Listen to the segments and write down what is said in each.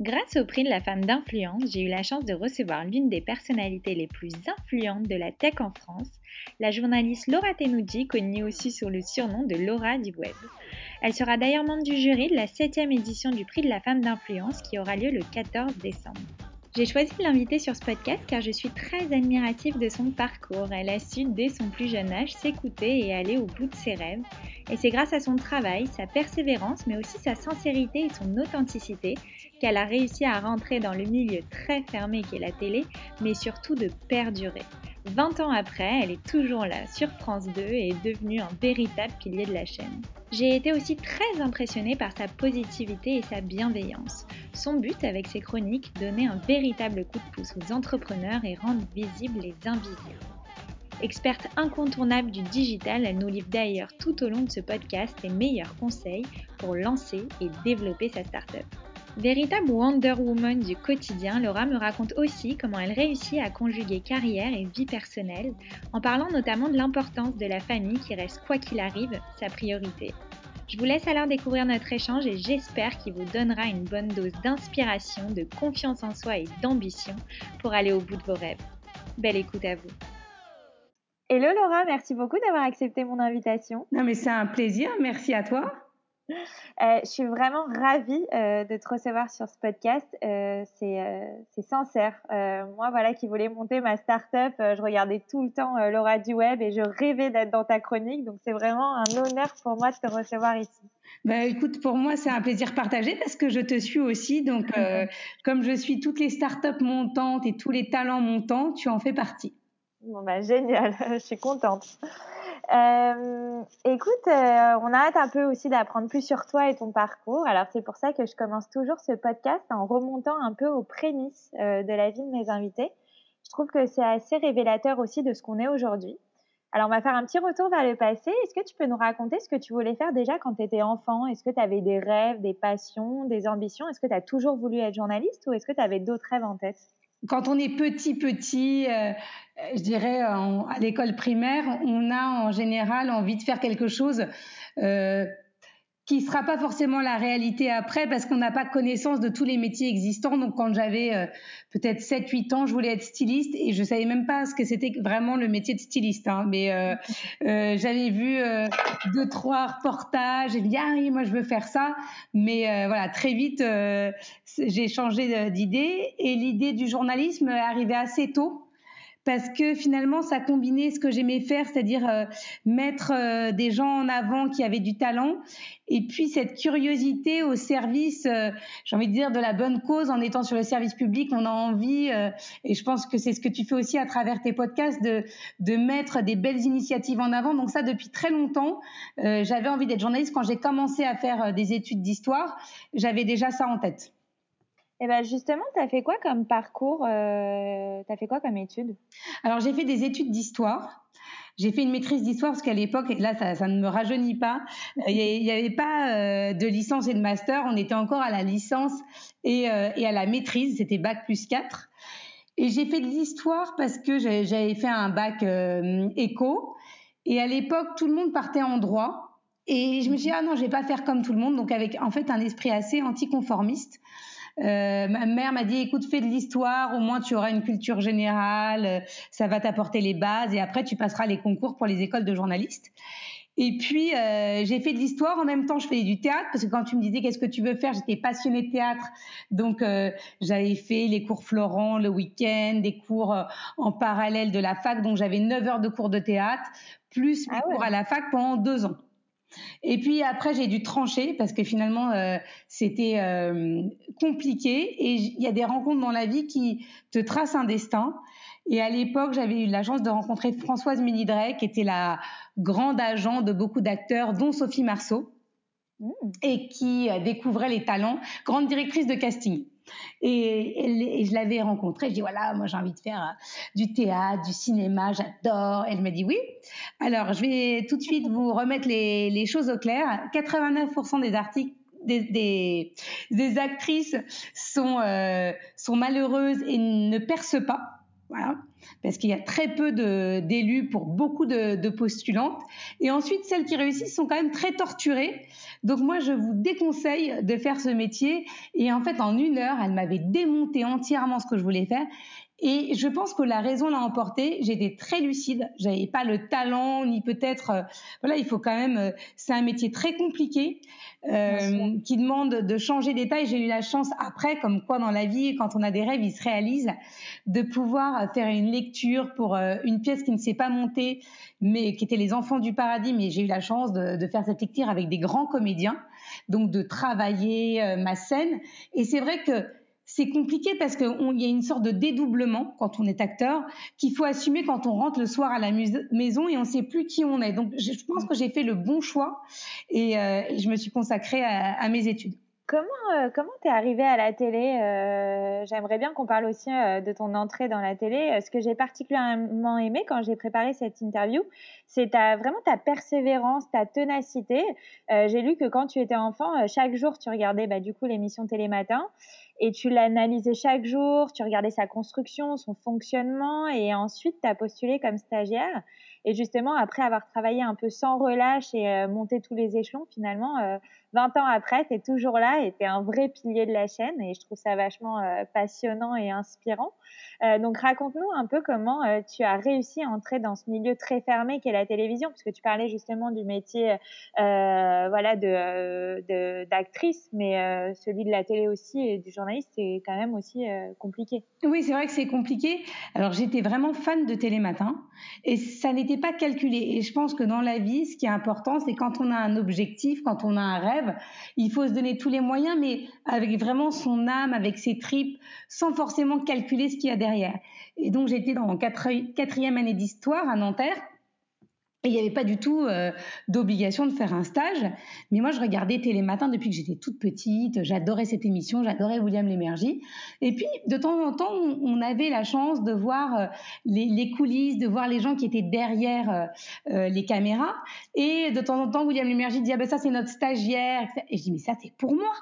Grâce au prix de la femme d'influence, j'ai eu la chance de recevoir l'une des personnalités les plus influentes de la tech en France, la journaliste Laura Tenuji, connue aussi sous le surnom de Laura du web. Elle sera d'ailleurs membre du jury de la 7e édition du prix de la femme d'influence qui aura lieu le 14 décembre. J'ai choisi de l'inviter sur ce podcast car je suis très admirative de son parcours. Elle a su dès son plus jeune âge s'écouter et aller au bout de ses rêves. Et c'est grâce à son travail, sa persévérance, mais aussi sa sincérité et son authenticité qu'elle a réussi à rentrer dans le milieu très fermé qu'est la télé, mais surtout de perdurer. 20 ans après, elle est toujours là sur France 2 et est devenue un véritable pilier de la chaîne. J'ai été aussi très impressionnée par sa positivité et sa bienveillance. Son but avec ses chroniques, donner un véritable coup de pouce aux entrepreneurs et rendre visibles les invisibles. Experte incontournable du digital, elle nous livre d'ailleurs tout au long de ce podcast les meilleurs conseils pour lancer et développer sa startup. Véritable Wonder Woman du quotidien, Laura me raconte aussi comment elle réussit à conjuguer carrière et vie personnelle, en parlant notamment de l'importance de la famille qui reste quoi qu'il arrive sa priorité. Je vous laisse alors découvrir notre échange et j'espère qu'il vous donnera une bonne dose d'inspiration, de confiance en soi et d'ambition pour aller au bout de vos rêves. Belle écoute à vous. Hello Laura, merci beaucoup d'avoir accepté mon invitation. Non mais c'est un plaisir, merci à toi. Euh, je suis vraiment ravie euh, de te recevoir sur ce podcast. Euh, c'est sincère. moi, voilà, qui voulais monter ma start-up, je regardais tout le temps Laura du web et je rêvais d'être dans ta chronique. Donc, c'est vraiment un honneur pour moi de te recevoir ici. Bah, écoute, pour moi, c'est un plaisir partagé parce que je te suis aussi. Donc, comme je suis toutes les start-up montantes et tous les talents montants, tu en fais partie. Bon, bah, génial. je suis contente. Euh, écoute, euh, on arrête un peu aussi d'apprendre plus sur toi et ton parcours. Alors c'est pour ça que je commence toujours ce podcast en remontant un peu aux prémices euh, de la vie de mes invités. Je trouve que c'est assez révélateur aussi de ce qu'on est aujourd'hui. Alors on va faire un petit retour vers le passé. Est-ce que tu peux nous raconter ce que tu voulais faire déjà quand tu étais enfant? Est-ce que tu avais des rêves, des passions, des ambitions? Est-ce que tu as toujours voulu être journaliste ou est-ce que tu avais d'autres rêves en tête? Quand on est petit, petit, euh, je dirais à l'école primaire, on a en général envie de faire quelque chose euh, qui sera pas forcément la réalité après parce qu'on n'a pas connaissance de tous les métiers existants. Donc quand j'avais euh, peut-être 7 8 ans, je voulais être styliste et je savais même pas ce que c'était vraiment le métier de styliste hein. mais euh, euh, j'avais vu euh, deux trois reportages et dit ah oui, moi je veux faire ça, mais euh, voilà, très vite j'ai changé d'idée et l'idée du journalisme est arrivée assez tôt parce que finalement ça combinait ce que j'aimais faire, c'est-à-dire euh, mettre euh, des gens en avant qui avaient du talent, et puis cette curiosité au service, euh, j'ai envie de dire, de la bonne cause. En étant sur le service public, on a envie, et je pense que c'est ce que tu fais aussi à travers tes podcasts, de, de mettre des belles initiatives en avant. Donc ça, depuis très longtemps, j'avais envie d'être journaliste. Quand j'ai commencé à faire des études d'histoire, j'avais déjà ça en tête. Et eh ben justement, tu as fait quoi comme parcours euh, Tu as fait quoi comme études Alors j'ai fait des études d'histoire. J'ai fait une maîtrise d'histoire parce qu'à l'époque, là ça, ne me rajeunit pas, il n'y avait pas euh, de licence et de master, on était encore à la licence et, euh, à la maîtrise, c'était bac plus 4. Et j'ai fait de l'histoire parce que j'avais fait un bac euh, éco et à l'époque tout le monde partait en droit et je me suis dit ah non je vais pas faire comme tout le monde donc avec en fait un esprit assez anticonformiste. Euh, ma mère m'a dit, écoute, fais de l'histoire, au moins tu auras une culture générale, euh, ça va t'apporter les bases et après tu passeras les concours pour les écoles de journalistes. Et puis euh, j'ai fait de l'histoire en même temps, je faisais du théâtre parce que quand tu me disais qu'est-ce que tu veux faire, j'étais passionnée de théâtre, donc euh, j'avais fait les cours Florent le week-end, des cours euh, en parallèle de la fac, donc j'avais 9 heures de cours de théâtre plus mes ah cours à la fac pendant deux ans. Et puis après, j'ai dû trancher parce que finalement, euh, c'était euh, compliqué. Et il y a des rencontres dans la vie qui te tracent un destin. Et à l'époque, j'avais eu la chance de rencontrer Françoise Ménidret, qui était la grande agent de beaucoup d'acteurs, dont Sophie Marceau. mmh. et qui découvrait les talents, grande directrice de casting. Et, je l'avais rencontrée, je dis voilà, moi j'ai envie de faire euh, du théâtre, du cinéma, j'adore. Elle m'a dit oui. Alors je vais tout de suite vous remettre les, choses au clair. 89% des actrices sont, euh, sont malheureuses et ne percent pas. Voilà parce qu'il y a très peu d'élus pour beaucoup de, postulantes. Et ensuite, celles qui réussissent sont quand même très torturées. Donc moi, je vous déconseille de faire ce métier. Et en fait, en une heure, elle m'avait démonté entièrement ce que je voulais faire. Et je pense que la raison l'a emporté. J'étais très lucide. J'avais pas le talent, ni peut-être. Euh, voilà, il faut quand même. Euh, c'est un métier très compliqué euh, qui demande de changer d'état. Et j'ai eu la chance après, comme quoi dans la vie, quand on a des rêves, ils se réalisent, de pouvoir faire une lecture pour une pièce qui ne s'est pas montée, mais qui était Les Enfants du Paradis. Mais j'ai eu la chance de, de, faire cette lecture avec des grands comédiens, donc de travailler ma scène. Et c'est vrai que c'est compliqué parce qu'il y a une sorte de dédoublement quand on est acteur qu'il faut assumer quand on rentre le soir à la maison et on ne sait plus qui on est. Donc je pense que j'ai fait le bon choix et, euh, je me suis consacrée à, mes études. Comment euh, comment t'es arrivée à la télé euh, J'aimerais bien qu'on parle aussi de ton entrée dans la télé. Ce que j'ai particulièrement aimé quand j'ai préparé cette interview, c'est vraiment ta persévérance, ta ténacité. j'ai lu que quand tu étais enfant, chaque jour tu regardais bah, du coup l'émission Télématin et tu l'analysais chaque jour, tu regardais sa construction, son fonctionnement et ensuite tu as postulé comme stagiaire. Et justement, après avoir travaillé un peu sans relâche et euh, monté tous les échelons, finalement, euh, 20 ans après, tu es toujours là et tu es un vrai pilier de la chaîne et je trouve ça vachement euh, passionnant et inspirant. Euh, donc raconte-nous un peu comment euh, tu as réussi à entrer dans ce milieu très fermé qu'est la télévision, puisque tu parlais justement du métier voilà de d'actrice, mais celui de la télé aussi et du journaliste c'est quand même aussi compliqué. Oui, c'est vrai que c'est compliqué. Alors j'étais vraiment fan de Télématin et ça n'était pas calculé. Et je pense que dans la vie, ce qui est important, c'est quand on a un objectif, quand on a un rêve il faut se donner tous les moyens, mais avec vraiment son âme, avec ses tripes, sans forcément calculer ce qu'il y a derrière. Et donc j'étais dans quatrième année d'histoire à Nanterre. Et il n'y avait pas du tout euh, d'obligation de faire un stage. Mais moi, je regardais Télématin depuis que j'étais toute petite. J'adorais cette émission, j'adorais William Lémergie. Et puis, de temps en temps, on avait la chance de voir euh, les, coulisses, de voir les gens qui étaient derrière euh, les caméras. Et de temps en temps, William Lémergie disait, ah ben ça, c'est notre stagiaire. Et je dis, mais ça, c'est pour moi.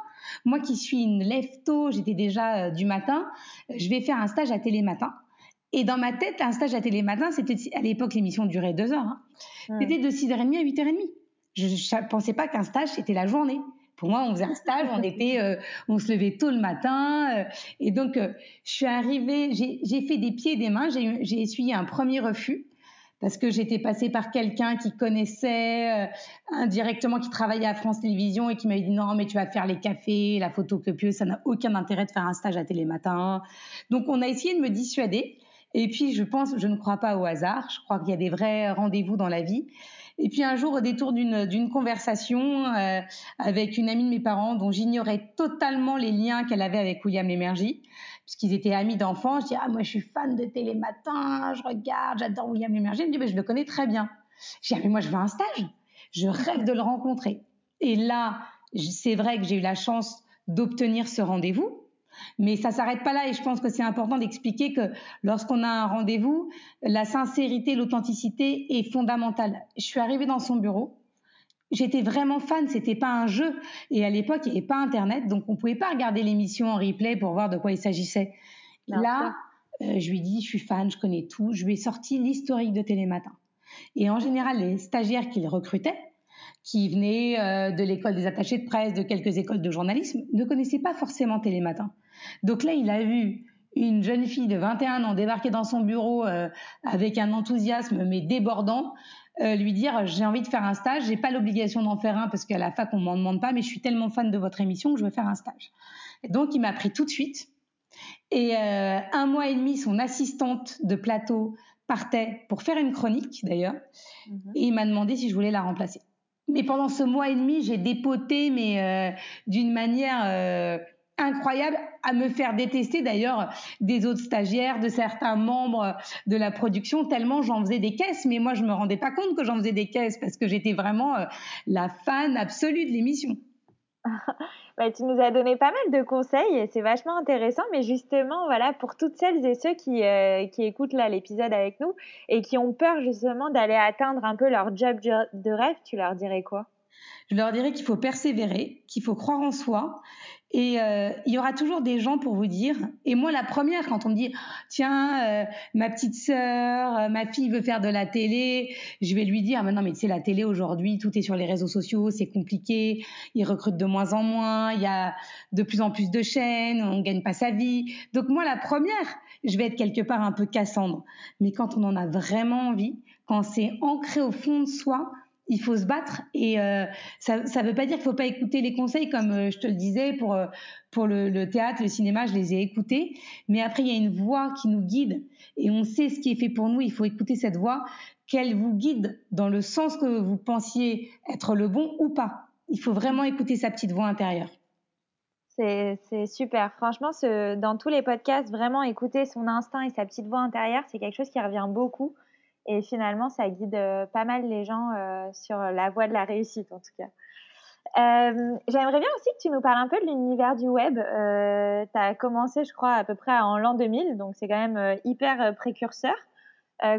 Moi qui suis une lève-tôt, j'étais déjà du matin, je vais faire un stage à Télématin. Et dans ma tête, un stage à Télématin, c'était à l'époque l'émission durait deux heures. Hein. C'était de 6h30 à 8h30. Je ne pensais pas qu'un stage c'était la journée. Pour moi, on faisait un stage, on était, euh, on se levait tôt le matin. Euh, et donc, euh, je suis arrivée, j'ai fait des pieds et des mains. J'ai essuyé un premier refus parce que j'étais passée par quelqu'un qui connaissait indirectement, qui travaillait à France Télévisions et qui m'avait dit non, mais tu vas faire les cafés, la photocopieuse, ça n'a aucun intérêt de faire un stage à Télématin. Donc, on a essayé de me dissuader. Et puis, je pense, je ne crois pas au hasard. Je crois qu'il y a des vrais rendez-vous dans la vie. Et puis un jour, au détour d'une conversation euh, avec une amie de mes parents, dont j'ignorais totalement les liens qu'elle avait avec William Lémergie, puisqu'ils étaient amis d'enfance, je dis ah moi je suis fan de Télématin, je regarde, j'adore William Lémergie. Elle me dit mais je le connais très bien. Je dis ah mais moi je veux un stage, je rêve de le rencontrer. Et là, c'est vrai que j'ai eu la chance d'obtenir ce rendez-vous mais ça s'arrête pas là et je pense que c'est important d'expliquer que lorsqu'on a un rendez-vous, la sincérité, l'authenticité est fondamentale. Je suis arrivée dans son bureau. J'étais vraiment fan, c'était pas un jeu. Et à l'époque, il n'y avait pas Internet, donc on pouvait pas regarder l'émission en replay pour voir de quoi il s'agissait. Là, euh, je lui ai dit, je suis fan, je connais tout. Je lui ai sorti l'historique de Télématin. Et en général, les stagiaires qu'il recrutait, qui venaient euh, de l'école des attachés de presse, de quelques écoles de journalisme, ne connaissaient pas forcément Télématin. Donc là, il a vu une jeune fille de 21 ans débarquer dans son bureau euh, avec un enthousiasme mais débordant, euh, lui dire j'ai envie de faire un stage, j'ai pas l'obligation d'en faire un parce qu'à la fac on m'en demande pas, mais je suis tellement fan de votre émission que je veux faire un stage. donc il m'a pris tout de suite. Et euh, un mois et demi, son assistante de plateau partait pour faire une chronique d'ailleurs, mhm. et il m'a demandé si je voulais la remplacer. Mais pendant ce mois et demi, j'ai dépoté, mais d'une manière incroyable à me faire détester d'ailleurs des autres stagiaires, de certains membres de la production, tellement j'en faisais des caisses, mais moi je me rendais pas compte que j'en faisais des caisses parce que j'étais vraiment euh, la fan absolue de l'émission. bah, tu nous as donné pas mal de conseils et c'est vachement intéressant. Mais justement, voilà, pour toutes celles et ceux qui, euh, qui écoutent là l'épisode avec nous et qui ont peur justement d'aller atteindre un peu leur job de rêve, tu leur dirais quoi? Je leur dirais qu'il faut persévérer, qu'il faut croire en soi et euh, il y aura toujours des gens pour vous dire. Et moi, la première, quand on me dit, tiens, euh, ma petite sœur, euh, ma fille veut faire de la télé, je vais lui dire, ah, mais non, mais c'est la télé aujourd'hui, tout est sur les réseaux sociaux, c'est compliqué, ils recrutent de moins en moins, il y a de plus en plus de chaînes, on gagne pas sa vie. Donc moi, la première, je vais être quelque part un peu Cassandre. Mais quand on en a vraiment envie, quand c'est ancré au fond de soi, il faut se battre et euh, ça ne veut pas dire qu'il faut pas écouter les conseils comme euh, je te le disais pour euh, pour le, théâtre, le cinéma, je les ai écoutés. Mais après il y a une voix qui nous guide et on sait ce qui est fait pour nous. Il faut écouter cette voix, qu'elle vous guide dans le sens que vous pensiez être le bon ou pas. Il faut vraiment écouter sa petite voix intérieure. C'est super. Franchement, dans tous les podcasts, vraiment écouter son instinct et sa petite voix intérieure, c'est quelque chose qui revient beaucoup. Et finalement, ça guide euh, pas mal les gens euh, sur la voie de la réussite, en tout cas. Euh, J'aimerais bien aussi que tu nous parles un peu de l'univers du web. Euh, tu as commencé, je crois, à peu près en l'an 2000, donc c'est quand même hyper précurseur.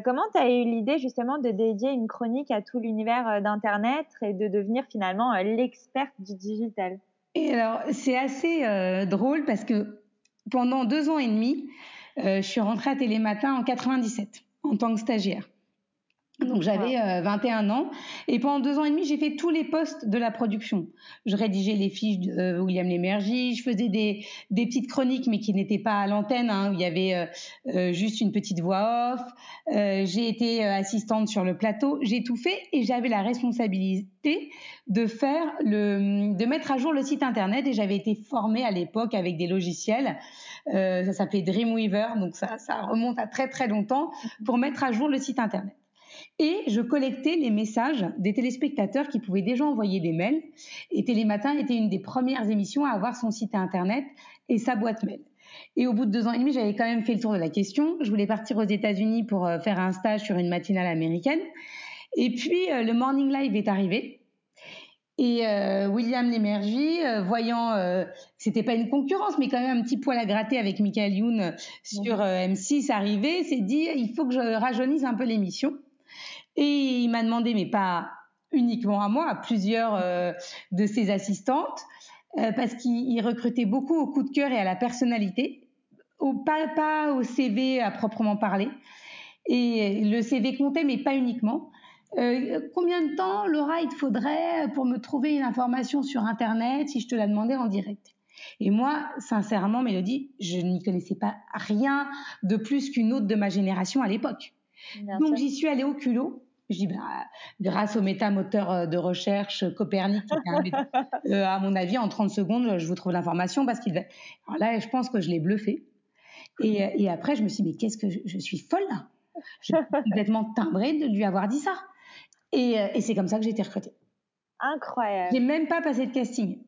Comment tu as eu l'idée justement de dédier une chronique à tout l'univers d'Internet et de devenir finalement l'experte du digital? Et alors, c'est assez drôle parce que pendant deux ans et demi, je suis rentrée à Télématin en 97 en tant que stagiaire. Donc j'avais 21 euh, ans et pendant deux ans et demi j'ai fait tous les postes de la production. Je rédigeais les fiches de euh, William Lémergie, je faisais des, des petites chroniques mais qui n'étaient pas à l'antenne, hein, où il y avait euh, juste une petite voix off. j'ai été assistante sur le plateau, j'ai tout fait et j'avais la responsabilité de faire le, de mettre à jour le site internet et j'avais été formée à l'époque avec des logiciels. ça s'appelait Dreamweaver, donc ça, ça remonte à très très longtemps pour mettre à jour le site internet. Et je collectais les messages des téléspectateurs qui pouvaient déjà envoyer des mails. Et Télématin était une des premières émissions à avoir son site internet et sa boîte mail. Et au bout de deux ans et demi, j'avais quand même fait le tour de la question. Je voulais partir aux États-Unis pour euh, faire un stage sur une matinale américaine. Et puis, euh, le Morning Live est arrivé. Et euh, William Lémergie, voyant que c'était pas une concurrence, mais quand même un petit poil à gratter avec Michael Youn sur M6 arrivé, s'est dit il faut que je rajeunisse un peu l'émission. Et il m'a demandé, mais pas uniquement à moi, à plusieurs euh, de ses assistantes, euh, parce qu'il recrutait beaucoup au coup de cœur et à la personnalité, au, pas, pas au CV à proprement parler. Et le CV comptait, mais pas uniquement. Euh, combien de temps, Laura, il te faudrait pour me trouver une information sur Internet si je te la demandais en direct? Et moi, sincèrement, Mélodie, je n'y connaissais pas rien de plus qu'une autre de ma génération à l'époque. Donc j'y suis allée au culot je dis, bah, grâce au métamoteur euh, de recherche Copernic, euh, à mon avis, en 30 secondes, je vous trouve l'information parce qu'il. Alors là, je pense que je l'ai bluffé. Et, euh, et, après, je me suis dit, mais qu'est-ce que je, suis folle là Je suis complètement timbrée de lui avoir dit ça. Et, et c'est comme ça que j'ai été recrutée. Incroyable. J'ai même pas passé de casting.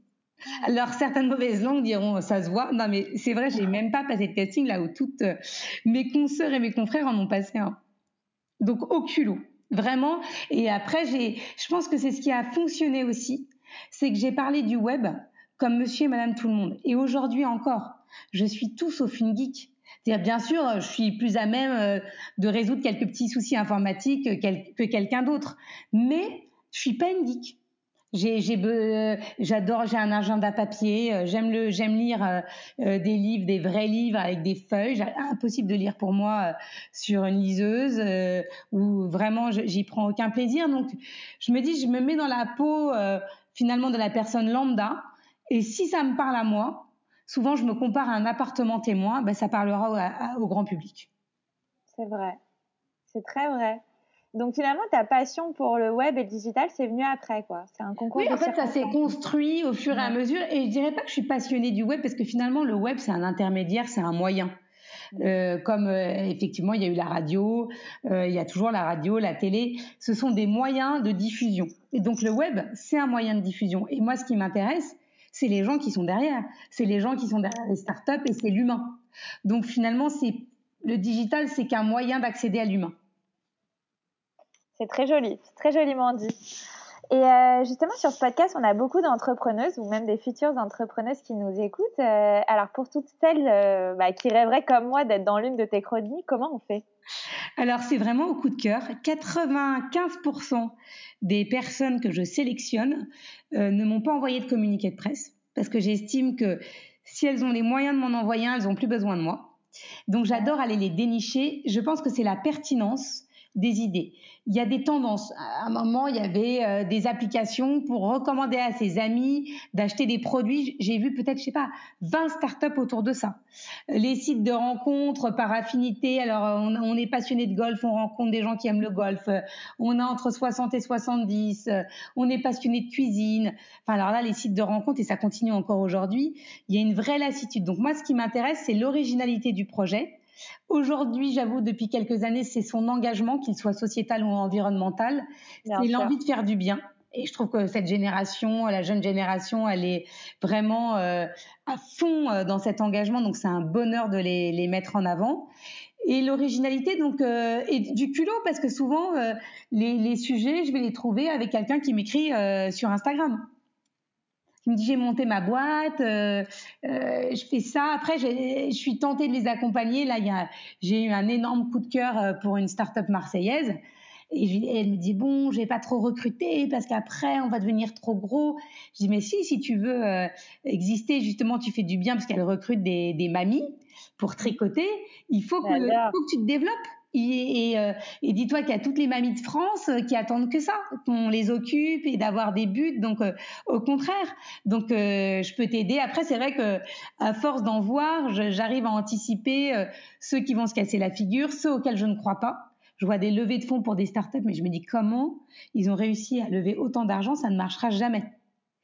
Alors certaines mauvaises langues diront ça se voit. Non mais c'est vrai, j'ai même pas passé de casting là où toutes mes consoeurs et mes confrères en ont passé un. Donc au culot. Vraiment. Et après, j'ai, je pense que c'est ce qui a fonctionné aussi. C'est que j'ai parlé du web comme monsieur et madame tout le monde. Et aujourd'hui encore, je suis tout sauf une geek. C'est-à-dire, bien sûr, je suis plus à même euh, de résoudre quelques petits soucis informatiques que quelqu'un d'autre. Mais je suis pas une geek. J'adore, j'ai un agenda papier. Euh, j'aime le, j'aime lire euh, euh, des livres, des vrais livres avec des feuilles. Impossible de lire pour moi sur une liseuse où vraiment j'y prends aucun plaisir. Donc, je me dis, je me mets dans la peau finalement de la personne lambda. Et si ça me parle à moi, souvent je me compare à un appartement témoin, ben ça parlera au grand public. C'est vrai, c'est très vrai. Donc finalement, ta passion pour le web et le digital, c'est venu après, quoi. C'est un concours. Oui, en fait, ça s'est construit au fur et à mesure. Et je dirais pas que je suis passionnée du web parce que finalement, le web, c'est un intermédiaire, c'est un moyen. Euh, comme euh, effectivement, il y a eu la radio, euh, il y a toujours la radio, la télé. Ce sont des moyens de diffusion. Et donc le web, c'est un moyen de diffusion. Et moi, ce qui m'intéresse, c'est les gens qui sont derrière. C'est les gens qui sont derrière les startups et c'est l'humain. Donc finalement, c'est le digital, c'est qu'un moyen d'accéder à l'humain. C'est très joli, très joliment dit. Et euh, justement, sur ce podcast, on a beaucoup d'entrepreneuses ou même des futures entrepreneuses qui nous écoutent. Euh, alors, pour toutes celles euh, bah, qui rêveraient comme moi d'être dans l'une de tes chroniques, comment on fait? Alors, c'est vraiment au coup de cœur. 95% des personnes que je sélectionne ne m'ont pas envoyé de communiqué de presse parce que j'estime que si elles ont les moyens de m'en envoyer elles n'ont plus besoin de moi. Donc, j'adore aller les dénicher. Je pense que c'est la pertinence des idées. Il y a des tendances. À un moment, il y avait euh, des applications pour recommander à ses amis d'acheter des produits. J'ai vu peut-être, je sais pas, 20 startups autour de ça. Les sites de rencontres par affinité. Alors, on, on est passionné de golf, on rencontre des gens qui aiment le golf. On a entre 60 et 70. On est passionné de cuisine. Enfin, alors là, les sites de rencontres, et ça continue encore aujourd'hui, il y a une vraie lassitude. Donc, moi, ce qui m'intéresse, c'est l'originalité du projet Aujourd'hui, j'avoue, depuis quelques années, c'est son engagement, qu'il soit sociétal ou environnemental. C'est l'envie de faire du bien. Et je trouve que cette génération, la jeune génération, elle est vraiment euh, à fond euh, dans cet engagement. Donc, c'est un bonheur de les, mettre en avant. Et l'originalité, donc, euh, et du culot, parce que souvent, les, les, sujets, je vais les trouver avec quelqu'un qui m'écrit sur Instagram qui me dit j'ai monté ma boîte, euh, euh, je fais ça. Après, je suis tentée de les accompagner. Là, j'ai eu un énorme coup de cœur euh, pour une start-up marseillaise. Et, elle me dit bon, j'ai pas trop recruté parce qu'après on va devenir trop gros. Je dis mais si, si tu veux exister justement, tu fais du bien parce qu'elle recrute des, des mamies pour tricoter. Il faut que, faut que tu te développes. Euh, et, dis-toi qu'il y a toutes les mamies de France euh, qui attendent que ça, qu'on les occupe et d'avoir des buts. Donc, euh, au contraire, donc je peux t'aider. Après, c'est vrai que à force d'en voir, j'arrive à anticiper ceux qui vont se casser la figure, ceux auxquels je ne crois pas. Je vois des levées de fonds pour des startups, mais je me dis comment ils ont réussi à lever autant d'argent, ça ne marchera jamais.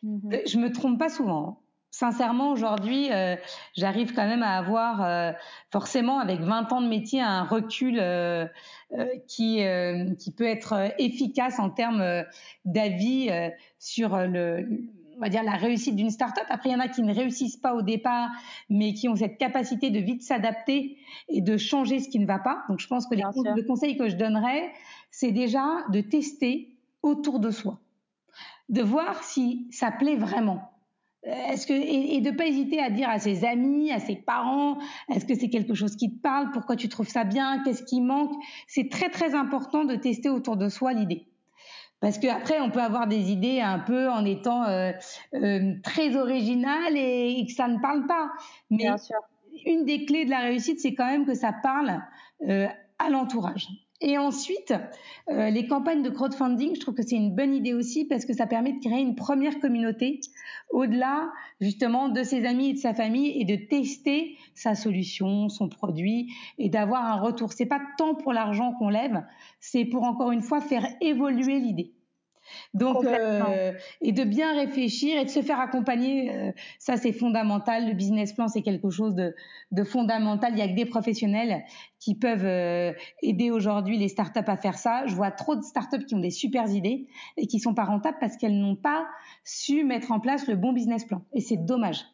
Mm-hmm. Je me trompe pas souvent. Sincèrement, aujourd'hui, euh, j'arrive quand même à avoir, euh, forcément, avec 20 ans de métier, un recul euh, qui, qui peut être efficace en termes d'avis sur le, on va dire, la réussite d'une start-up. Après, il y en a qui ne réussissent pas au départ, mais qui ont cette capacité de vite s'adapter et de changer ce qui ne va pas. Donc, je pense que les, le conseil que je donnerais, c'est déjà de tester autour de soi, de voir si ça plaît vraiment est-ce que et, de pas hésiter à dire à ses amis, à ses parents, est-ce que c'est quelque chose qui te parle, pourquoi tu trouves ça bien, qu'est-ce qui manque? C'est très très important de tester autour de soi l'idée. Parce qu'après, on peut avoir des idées un peu en étant euh, euh, très originales et, que ça ne parle pas. Mais une des clés de la réussite, c'est quand même que ça parle euh, à l'entourage. Et ensuite, euh, les campagnes de crowdfunding, je trouve que c'est une bonne idée aussi parce que ça permet de créer une première communauté au-delà justement de ses amis et de sa famille et de tester sa solution, son produit et d'avoir un retour. C'est pas tant pour l'argent qu'on lève, c'est pour encore une fois faire évoluer l'idée. Donc, euh, et de bien réfléchir et de se faire accompagner, euh, ça c'est fondamental. Le business plan c'est quelque chose de, de, fondamental. Il y a que des professionnels qui peuvent euh, aider aujourd'hui les startups à faire ça. Je vois trop de startups qui ont des super idées et qui sont pas rentables parce qu'elles n'ont pas su mettre en place le bon business plan. Et c'est dommage.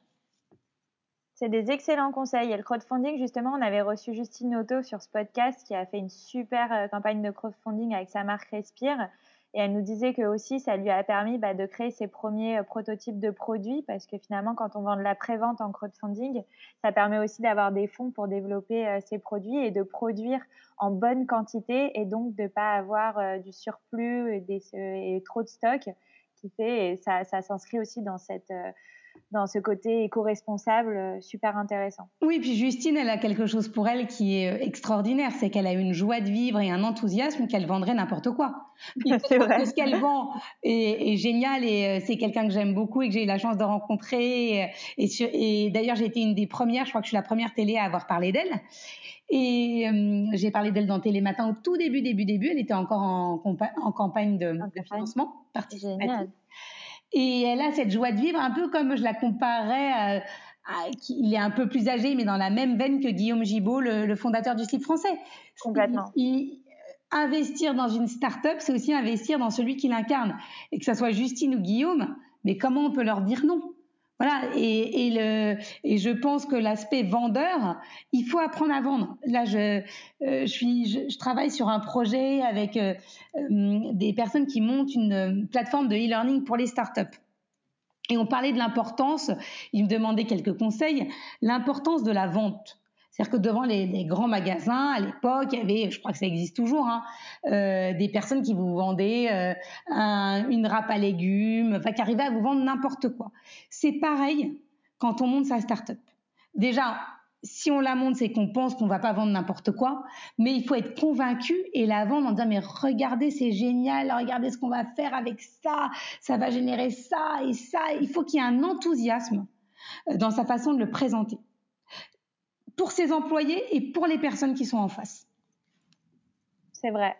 C'est des excellents conseils. Et le crowdfunding, justement, on avait reçu Justine Otto sur ce podcast qui a fait une super campagne de crowdfunding avec sa marque Respire. Et elle nous disait que aussi, ça lui a permis bah, de créer ses premiers euh, prototypes de produits parce que finalement, quand on vend de la prévente en crowdfunding, ça permet aussi d'avoir des fonds pour développer euh, ses produits et de produire en bonne quantité et donc de ne pas avoir euh, du surplus et, trop de stock qui fait, et ça, ça s'inscrit aussi dans cette dans ce côté éco-responsable euh, super intéressant. Oui, puis Justine, elle a quelque chose pour elle qui est euh, extraordinaire, c'est qu'elle a une joie de vivre et un enthousiasme qu'elle vendrait n'importe quoi. c'est vrai. Ce qu'elle vend est, génial et euh, c'est quelqu'un que j'aime beaucoup et que j'ai eu la chance de rencontrer. Et, d'ailleurs, j'ai été une des premières, je crois que je suis la première télé à avoir parlé d'elle. Et j'ai parlé d'elle dans Télématin au tout début, début, début. Elle était encore en, en campagne de, de financement Génial. Et elle a cette joie de vivre, un peu comme je la comparais à, il est un peu plus âgé, mais dans la même veine que Guillaume Gibault, le, fondateur du slip français. Complètement. investir dans une start-up, c'est aussi investir dans celui qui l'incarne. Et que ça soit Justine ou Guillaume, mais comment on peut leur dire non? Voilà, et, le, et je pense que l'aspect vendeur, il faut apprendre à vendre. Là, je, euh, je, suis, je, travaille sur un projet avec euh, euh, des personnes qui montent une plateforme de e-learning pour les startups. Et on parlait de l'importance, ils me demandaient quelques conseils, l'importance de la vente. C'est-à-dire que devant les, grands magasins, à l'époque, il y avait, je crois que ça existe toujours, hein, euh, des personnes qui vous vendaient euh, une râpe à légumes, enfin qui arrivaient à vous vendre n'importe quoi. C'est pareil quand on monte sa start-up. Déjà, si on la monte, c'est qu'on pense qu'on va pas vendre n'importe quoi, mais il faut être convaincu et la vendre en disant mais regardez c'est génial, regardez ce qu'on va faire avec ça, ça va générer ça et ça. Il faut qu'il y ait un enthousiasme euh, dans sa façon de le présenter pour ses employés et pour les personnes qui sont en face. C'est vrai.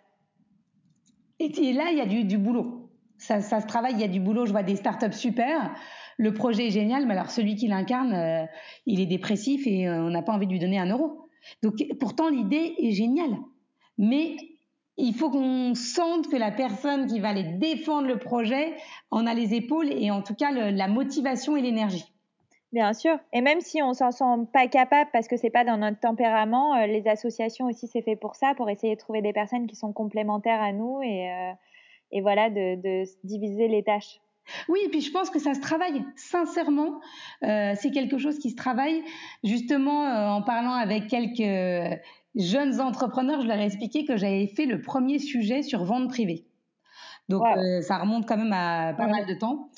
Et, là, il y a du, boulot. Ça, se travaille, il y a du boulot. Je vois des startups super. Le projet est génial, mais alors celui qui l'incarne, euh, il est dépressif et euh, on n'a pas envie de lui donner un euro. Donc pourtant, l'idée est géniale. Mais il faut qu'on sente que la personne qui va aller défendre le projet en a les épaules et en tout cas la motivation et l'énergie. Bien sûr. Et même si on s'en sent pas capable parce que c'est pas dans notre tempérament, euh, les associations aussi c'est fait pour ça, pour essayer de trouver des personnes qui sont complémentaires à nous et, euh, et voilà de, de diviser les tâches. Oui, et puis je pense que ça se travaille. Sincèrement, euh, c'est quelque chose qui se travaille. Justement, en parlant avec quelques jeunes entrepreneurs, je leur ai expliqué que j'avais fait le premier sujet sur vente privée. Donc ça remonte quand même à pas mal de temps.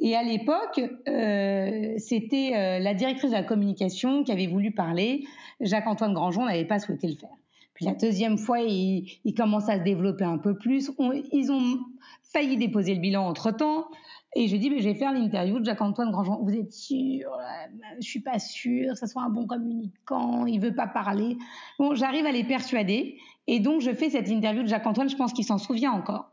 Et à l'époque, euh, c'était euh, la directrice de la communication qui avait voulu parler. Jacques-Antoine Grandjean n'avait pas souhaité le faire. Puis la deuxième fois, il, il commence à se développer un peu plus. ils ont failli déposer le bilan entre-temps. Et je dis, mais je vais faire l'interview de Jacques-Antoine Grandjean. Vous êtes sûr? Je suis pas sûre, ça soit un bon communicant, il veut pas parler. Bon, j'arrive à les persuader. Et donc, je fais cette interview de Jacques-Antoine, je pense qu'il s'en souvient encore.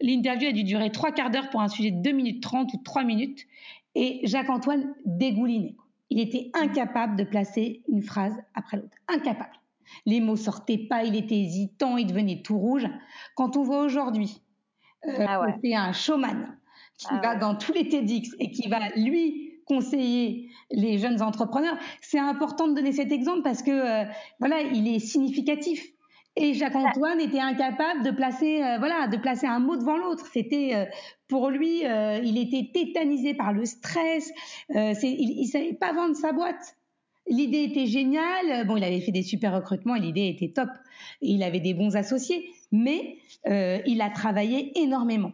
L'interview a dû durer trois quarts d'heure pour un sujet de 2 minutes 30 ou 3 minutes. Et Jacques-Antoine dégoulinait. Il était incapable de placer une phrase après l'autre. Incapable. Les mots sortaient pas, il était hésitant, il devenait tout rouge. Quand on voit aujourd'hui euh, ah c'est un showman qui ah va dans tous les TEDx et qui va lui conseiller les jeunes entrepreneurs, c'est important de donner cet exemple parce que euh, voilà, il est significatif. Et Jacques-Antoine était incapable de placer, euh, voilà, de placer un mot devant l'autre. C'était euh, pour lui, euh, il était tétanisé par le stress. il, il savait pas vendre sa boîte. L'idée était géniale. Bon, il avait fait des super recrutements et l'idée était top. Il avait des bons associés, mais il a travaillé énormément.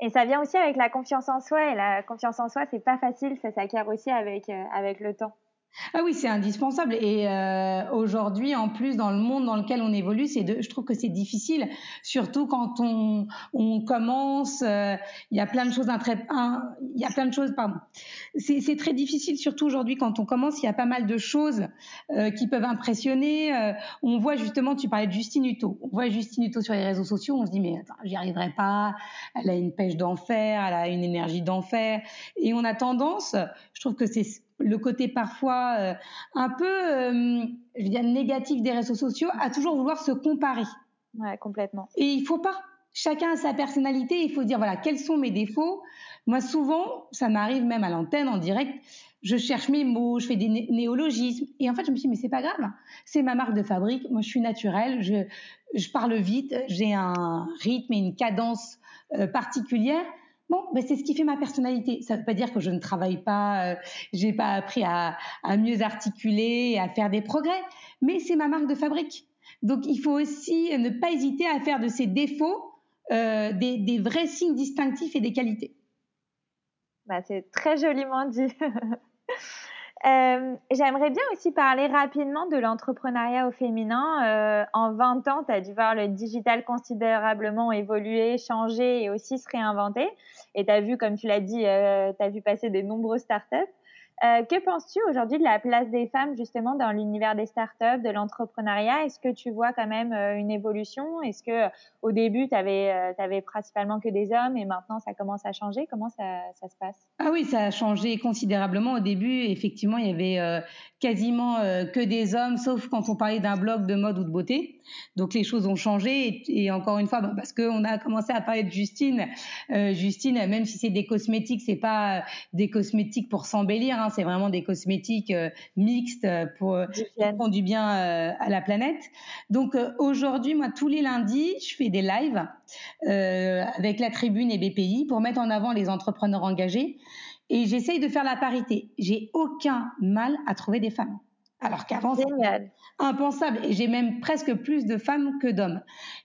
Et ça vient aussi avec la confiance en soi. Et la confiance en soi, c'est pas facile. Ça s'acquiert aussi avec avec le temps. Ah oui, c'est indispensable. Et euh, aujourd'hui, en plus, dans le monde dans lequel on évolue, c'est de, je trouve que c'est difficile, surtout quand on, on commence. Euh, il y a plein de choses, il y a plein de choses, pardon. C'est très difficile, surtout aujourd'hui quand on commence. Il y a pas mal de choses euh, qui peuvent impressionner. Euh, on voit justement, tu parlais de Justine Hutto. On voit Justine Hutto sur les réseaux sociaux. On se dit mais attends, j'y arriverai pas. Elle a une pêche d'enfer, elle a une énergie d'enfer. Et on a tendance, je trouve que c'est le côté parfois euh, un peu, euh, je veux dire, négatif des réseaux sociaux, à toujours vouloir se comparer. Ouais, complètement. Et il faut pas. Chacun a sa personnalité. Il faut dire voilà quels sont mes défauts. Moi, souvent, ça m'arrive même à l'antenne en direct. Je cherche mes mots, je fais des néologismes. Et en fait, je me suis dit, mais c'est pas grave. C'est ma marque de fabrique. Moi, je suis naturelle. Je, je parle vite. J'ai un rythme et une cadence euh, particulière. Bon, ben c'est ce qui fait ma personnalité. Ça ne veut pas dire que je ne travaille pas, euh, j'ai pas appris à, à, mieux articuler à faire des progrès, mais c'est ma marque de fabrique. Donc il faut aussi ne pas hésiter à faire de ces défauts euh, des, des, vrais signes distinctifs et des qualités. Bah, c'est très joliment dit. Euh, j'aimerais bien aussi parler rapidement de l'entrepreneuriat au féminin. Euh, en 20 ans, tu as dû voir le digital considérablement évoluer, changer et aussi se réinventer. Et tu as vu, comme tu l'as dit, euh, tu as vu passer de nombreuses startups. Euh, que penses-tu aujourd'hui de la place des femmes justement dans l'univers des startups, de l'entrepreneuriat? Est-ce que tu vois quand même euh, une évolution? Est-ce que au début, tu avais, euh, principalement que des hommes et maintenant ça commence à changer? Comment ça, ça, se passe? Ah oui, ça a changé considérablement. Au début, effectivement, il y avait euh, quasiment que des hommes, sauf quand on parlait d'un blog de mode ou de beauté. Donc les choses ont changé et, encore une fois, bah, parce qu'on a commencé à parler de Justine. Justine, même si c'est des cosmétiques, c'est pas des cosmétiques pour s'embellir. Hein, c'est vraiment des cosmétiques euh, mixtes euh, pour, euh, font du bien à la planète. Donc aujourd'hui, moi, tous les lundis, je fais des lives avec la Tribune et BPI pour mettre en avant les entrepreneurs engagés. Et j'essaye de faire la parité. J'ai aucun mal à trouver des femmes. Alors qu'avant, c'était impensable. Et j'ai même presque plus de femmes que d'hommes.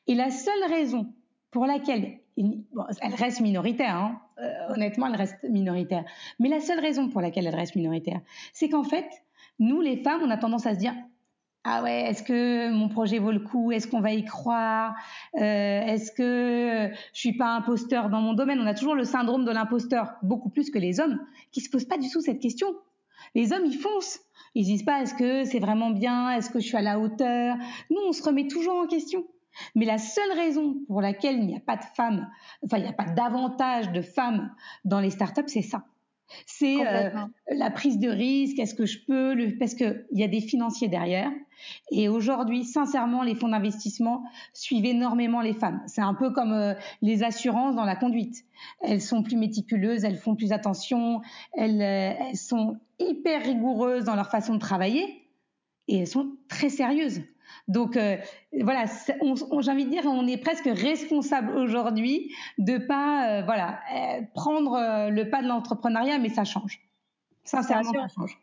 Et la seule raison pour laquelle elle reste minoritaire, hein. euh, honnêtement, elle reste minoritaire. Mais la seule raison pour laquelle elle reste minoritaire, c'est qu'en fait, nous, les femmes, on a tendance à se dire ah ouais, est-ce que mon projet vaut le coup? Est-ce qu'on va y croire? Euh, Est-ce que je suis pas imposteur dans mon domaine? On a toujours le syndrome de l'imposteur, beaucoup plus que les hommes, qui se posent pas du tout cette question. Les hommes, ils foncent. Ils disent pas est-ce que c'est vraiment bien? Est-ce que je suis à la hauteur? Nous, on se remet toujours en question. Mais la seule raison pour laquelle il n'y a pas de femmes, enfin il n'y a pas davantage de femmes dans les startups, c'est ça. C'est euh, la prise de risque, est-ce que je peux, le, parce qu'il y a des financiers derrière. Et aujourd'hui, sincèrement, les fonds d'investissement suivent énormément les femmes. C'est un peu comme euh, les assurances dans la conduite. Elles sont plus méticuleuses, elles font plus attention, elles, euh, elles sont hyper rigoureuses dans leur façon de travailler et elles sont très sérieuses. Donc euh, voilà, j'ai envie de dire, on est presque responsable aujourd'hui de pas euh, voilà euh, prendre le pas de l'entrepreneuriat, mais ça change. Sincèrement, ça change.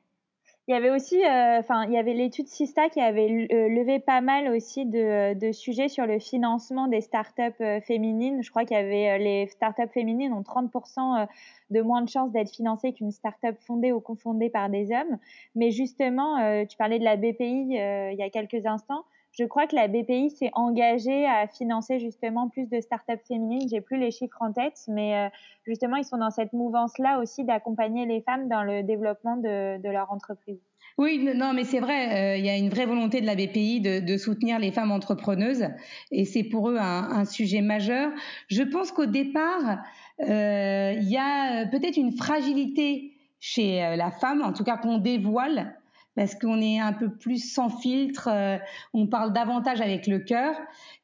Il y avait aussi, enfin, il y avait l'étude Sista qui avait levé pas mal aussi de, de, sujets sur le financement des startups féminines. Je crois qu'il y avait les startups féminines ont 30% de moins de chances d'être financées qu'une startup fondée ou confondée par des hommes. Mais justement, tu parlais de la BPI il y a quelques instants je crois que la BPI s'est engagée à financer justement plus de startups féminines. J'ai plus les chiffres en tête, mais euh, justement, ils sont dans cette mouvance-là aussi d'accompagner les femmes dans le développement de, leur entreprise. Oui, non, mais c'est vrai, euh, il y a une vraie volonté de la BPI de, soutenir les femmes entrepreneuses et c'est pour eux un, sujet majeur. Je pense qu'au départ, euh, il y a peut-être une fragilité chez la femme, en tout cas qu'on dévoile parce qu'on est un peu plus sans filtre, euh, on parle davantage avec le cœur,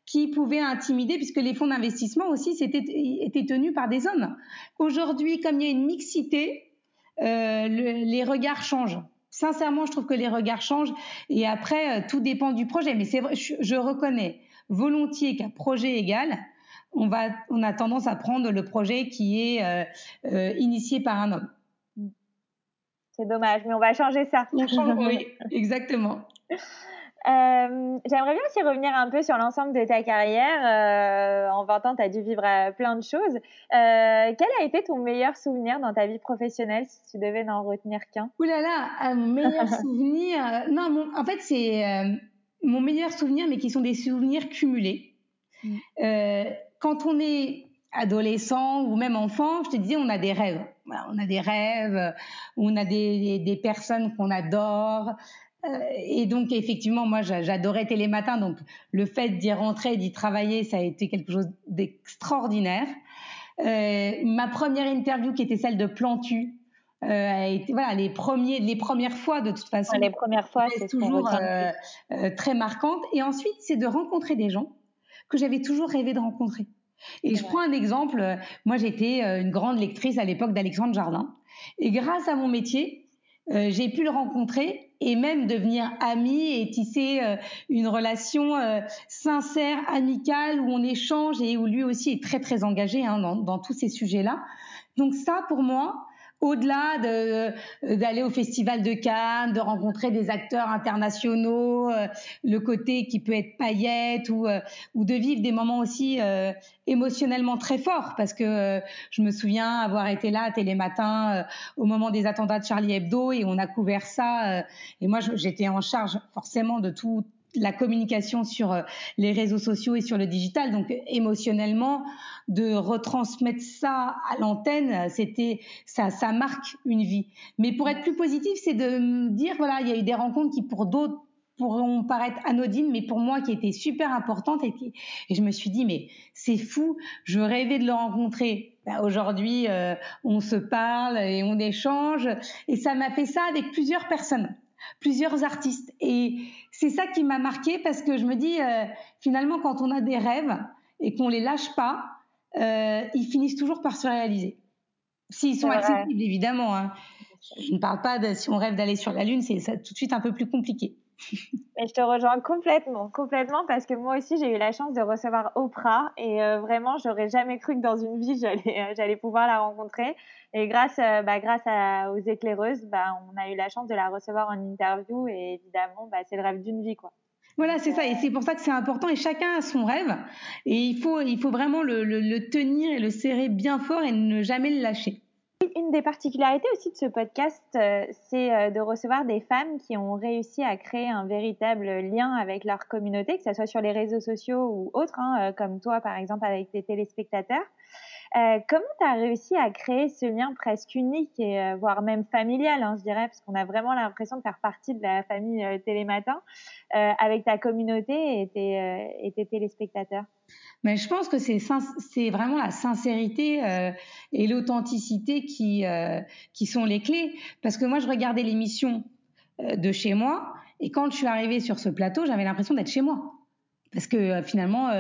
qui pouvait intimider puisque les fonds d'investissement aussi étaient tenus par des hommes. Aujourd'hui, comme il y a une mixité, euh, les regards changent. Sincèrement, je trouve que les regards changent et après, euh, tout dépend du projet. Mais vrai, je, reconnais volontiers qu'un projet égal, on, va, on a tendance à prendre le projet qui est initié par un homme. C'est dommage, mais on va changer ça. oui, exactement. Euh, j'aimerais bien aussi revenir un peu sur l'ensemble de ta carrière. Euh, en 20 ans, tu as dû vivre euh, plein de choses. quel a été ton meilleur souvenir dans ta vie professionnelle, si tu devais n'en retenir qu'un? Ouh là là, mon meilleur souvenir. non, en fait, c'est mon meilleur souvenir, mais qui sont des souvenirs cumulés. Mm. quand on est adolescent ou même enfant, je te disais, on a des rêves. On a des rêves, on a des, des, personnes qu'on adore. Euh, et donc, effectivement, moi, j'adorais Télématin. Donc, le fait d'y rentrer, d'y travailler, ça a été quelque chose d'extraordinaire. Euh, ma première interview, qui était celle de Plantu, euh, a été, voilà, les premiers, les premières fois, de toute façon. les premières fois, c'est toujours euh, euh, très marquante. Et ensuite, c'est de rencontrer des gens que j'avais toujours rêvé de rencontrer. Et je prends un exemple. Moi, j'étais euh, une grande lectrice à l'époque d'Alexandre Jardin. Et grâce à mon métier, euh, j'ai pu le rencontrer et même devenir amie et tisser euh, une relation sincère, amicale, où on échange et où lui aussi est très, très engagé hein, dans, dans, tous ces sujets-là. Donc ça, pour moi, au-delà de, d'aller au festival de Cannes, de rencontrer des acteurs internationaux, euh, le côté qui peut être paillette ou, euh, ou de vivre des moments aussi euh, émotionnellement très forts, parce que je me souviens avoir été là Télématin au moment des attentats de Charlie Hebdo et on a couvert ça. et moi, j'étais en charge forcément de tout la communication sur euh, les réseaux sociaux et sur le digital. Donc émotionnellement, de retransmettre ça à l'antenne, c'était ça, ça marque une vie. Mais pour être plus positif, c'est de dire voilà, il y a eu des rencontres qui pour d'autres pourront paraître anodines, mais pour moi qui étaient super importantes et, et je me suis dit mais c'est fou, je rêvais de le rencontrer. Ben, Aujourd'hui, euh, on se parle et on échange et ça m'a fait ça avec plusieurs personnes plusieurs artistes. Et c'est ça qui m'a marqué parce que je me dis, euh, finalement, quand on a des rêves et qu'on les lâche pas, euh, ils finissent toujours par se réaliser. S'ils sont accessibles, évidemment. Hein. Je ne parle pas de si on rêve d'aller sur la Lune, c'est tout de suite un peu plus compliqué. Et je te rejoins complètement, complètement, parce que moi aussi j'ai eu la chance de recevoir Oprah et euh, vraiment j'aurais jamais cru que dans une vie j'allais euh, pouvoir la rencontrer. Et grâce euh, bah, grâce aux éclaireuses, bah, on a eu la chance de la recevoir en interview et évidemment bah, c'est le rêve d'une vie quoi. Voilà, c'est ça, et c'est pour ça que c'est important. Et chacun a son rêve, et il faut, il faut vraiment le tenir et le serrer bien fort et ne jamais le lâcher. Une des particularités aussi de ce podcast, euh, c'est euh, de recevoir des femmes qui ont réussi à créer un véritable lien avec leur communauté, que ce soit sur les réseaux sociaux ou autres, hein, euh, comme toi par exemple avec tes téléspectateurs. comment tu as réussi à créer ce lien presque unique et voire même familial, hein, je dirais, parce qu'on a vraiment l'impression de faire partie de la famille Télématin avec ta communauté et tes, et tes téléspectateurs? Mais je pense que c'est vraiment la sincérité euh, et l'authenticité qui euh, qui sont les clés. Parce que moi, je regardais l'émission euh, de chez moi et quand je suis arrivée sur ce plateau, j'avais l'impression d'être chez moi. Parce que finalement,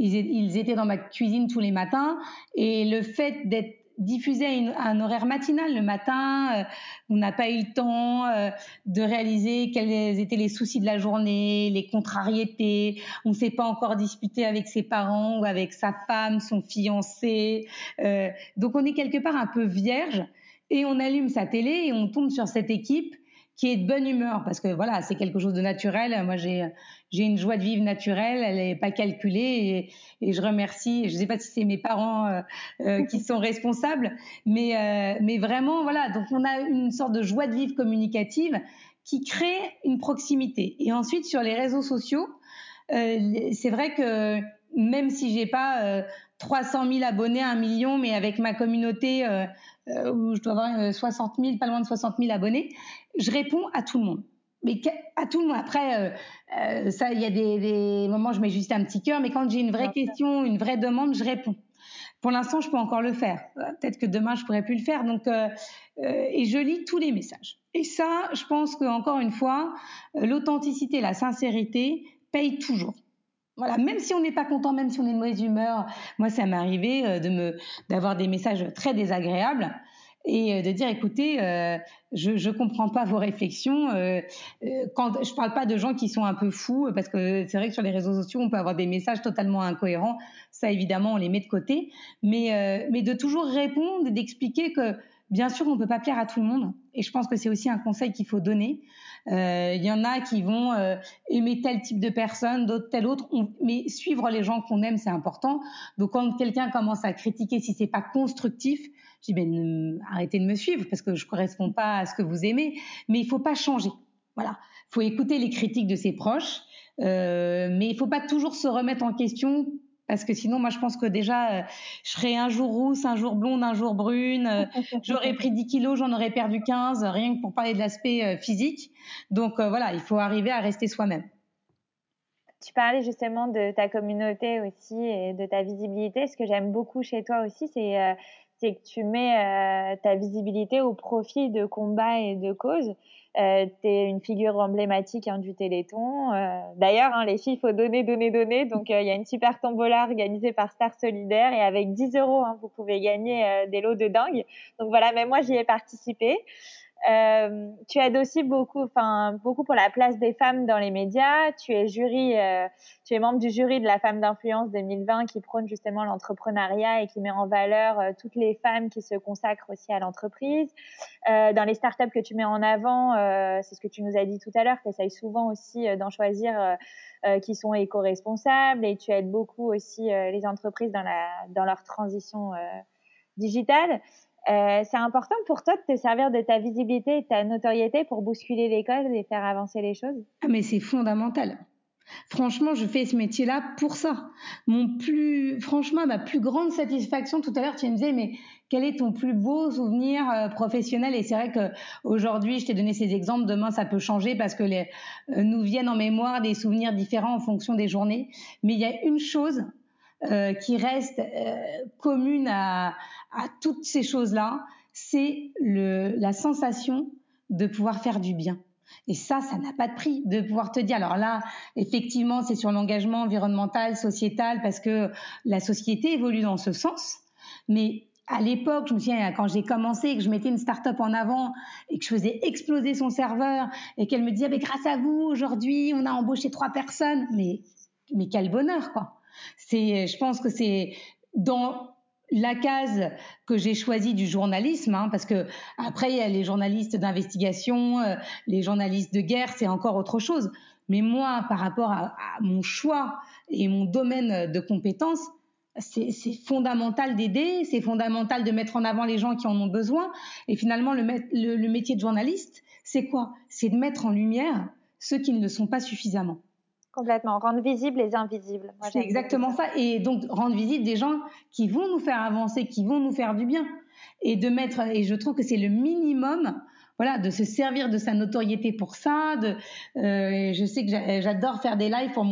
ils étaient dans ma cuisine tous les matins et le fait d'être diffusé à, un horaire matinal le matin. Euh, on n'a pas eu le temps euh, de réaliser quels étaient les soucis de la journée, les contrariétés. On ne s'est pas encore disputé avec ses parents ou avec sa femme, son fiancé. Euh, donc on est quelque part un peu vierge et on allume sa télé et on tombe sur cette équipe qui est de bonne humeur parce que voilà, c'est quelque chose de naturel. Moi, j'ai j'ai une joie de vivre naturelle, elle n'est pas calculée et, et, je remercie. Je ne sais pas si c'est mes parents euh, euh, qui sont responsables, mais euh, mais vraiment voilà. Donc on a une sorte de joie de vivre communicative qui crée une proximité. Et ensuite sur les réseaux sociaux, euh, c'est vrai que même si j'ai pas 300 000 abonnés, un million, mais avec ma communauté où je dois avoir 60 000, pas loin de 60 000 abonnés, je réponds à tout le monde. Mais à tout le monde. Après, euh, euh, ça, il y a des, des, moments, je mets juste un petit cœur, mais quand j'ai une vraie question, une vraie demande, je réponds. Pour l'instant, je peux encore le faire. Euh, peut-être que demain, je pourrais plus le faire. Donc, euh, euh, et je lis tous les messages. Et ça, je pense que encore une fois, l'authenticité, la sincérité payent toujours. Voilà, même si on n'est pas content, même si on est de mauvaise humeur, moi ça m'est arrivé de me d'avoir des messages très désagréables et euh, de dire écoutez, euh, je je comprends pas vos réflexions. Euh, euh, quand je parle pas de gens qui sont un peu fous parce que c'est vrai que sur les réseaux sociaux on peut avoir des messages totalement incohérents. Ça évidemment on les met de côté, mais mais de toujours répondre, d'expliquer que bien sûr on peut pas plaire à tout le monde. Et je pense que c'est aussi un conseil qu'il faut donner. Il y en a qui vont aimer tel type de personne, d'autres tel autre. mais suivre les gens qu'on aime, c'est important. Donc quand quelqu'un commence à critiquer si c'est pas constructif, je dis, ben, arrêtez de me suivre parce que je correspond pas à ce que vous aimez. Mais il faut pas changer. Voilà. faut écouter les critiques de ses proches. Euh, mais il faut pas toujours se remettre en question parce que sinon, moi, je pense que déjà, euh, je serais un jour rousse, un jour blonde, un jour brune. Euh, j'aurais pris 10 kilos, j'en aurais perdu 15, rien que pour parler de l'aspect euh, physique. Donc voilà, il faut arriver à rester soi-même. Tu parlais justement de ta communauté aussi et de ta visibilité. Ce que j'aime beaucoup chez toi aussi, c'est c'est que tu mets euh, ta visibilité au profit de combats et de causes. Euh, tu es une figure emblématique hein, du Téléthon. Euh, D'ailleurs, hein, les filles, il faut donner, donner, donner. Donc, euh, il y a une super tombola organisée par Star Solidaire et avec 10 euros, hein, vous pouvez gagner euh, des lots de dingue. Donc voilà, même moi, j'y ai participé. Euh, tu aides aussi beaucoup, enfin beaucoup pour la place des femmes dans les médias. Tu es jury, euh, tu es membre du jury de la femme d'influence 2020 qui prône justement l'entrepreneuriat et qui met en valeur euh, toutes les femmes qui se consacrent aussi à l'entreprise. Euh, dans les startups que tu mets en avant, euh, c'est ce que tu nous as dit tout à l'heure, tu essayes souvent aussi d'en choisir qui sont éco-responsables et tu aides beaucoup aussi les entreprises dans la dans leur transition digitale. Euh, c'est important pour toi de te servir de ta visibilité et de ta notoriété pour bousculer l'école et faire avancer les choses? Ah, Mais c'est fondamental. Franchement, je fais ce métier-là pour ça. Mon plus, franchement, ma plus grande satisfaction. Tout à l'heure, tu me disais, mais quel est ton plus beau souvenir euh, professionnel? Et c'est vrai que aujourd'hui, je t'ai donné ces exemples. Demain, ça peut changer parce que euh, nous viennent en mémoire des souvenirs différents en fonction des journées. Mais il y a une chose euh, qui reste commune à, à toutes ces choses-là, c'est la sensation de pouvoir faire du bien. Et ça, ça n'a pas de prix de pouvoir te dire. Alors là, effectivement, c'est sur l'engagement environnemental, sociétal, parce que la société évolue dans ce sens. Mais à l'époque, je me souviens quand j'ai commencé, que je mettais une start-up en avant et que je faisais exploser son serveur et qu'elle me disait, mais grâce à vous, aujourd'hui, on a embauché trois personnes. Mais, mais quel bonheur, quoi. C'est, je pense que c'est dans la case que j'ai choisie du journalisme, hein, parce que après il y a les journalistes d'investigation, euh, les journalistes de guerre, c'est encore autre chose. Mais moi, par rapport à, mon choix et mon domaine de compétences, c'est fondamental d'aider, c'est fondamental de mettre en avant les gens qui en ont besoin. Et finalement, le, le métier de journaliste, c'est quoi? C'est de mettre en lumière ceux qui ne le sont pas suffisamment. Complètement, rendre visibles les invisibles. C'est exactement ça. Et donc rendre visibles des gens qui vont nous faire avancer, qui vont nous faire du bien. Et de mettre, et je trouve que c'est le minimum voilà, de se servir de sa notoriété pour ça. De, euh, je sais que j'adore faire des lives pour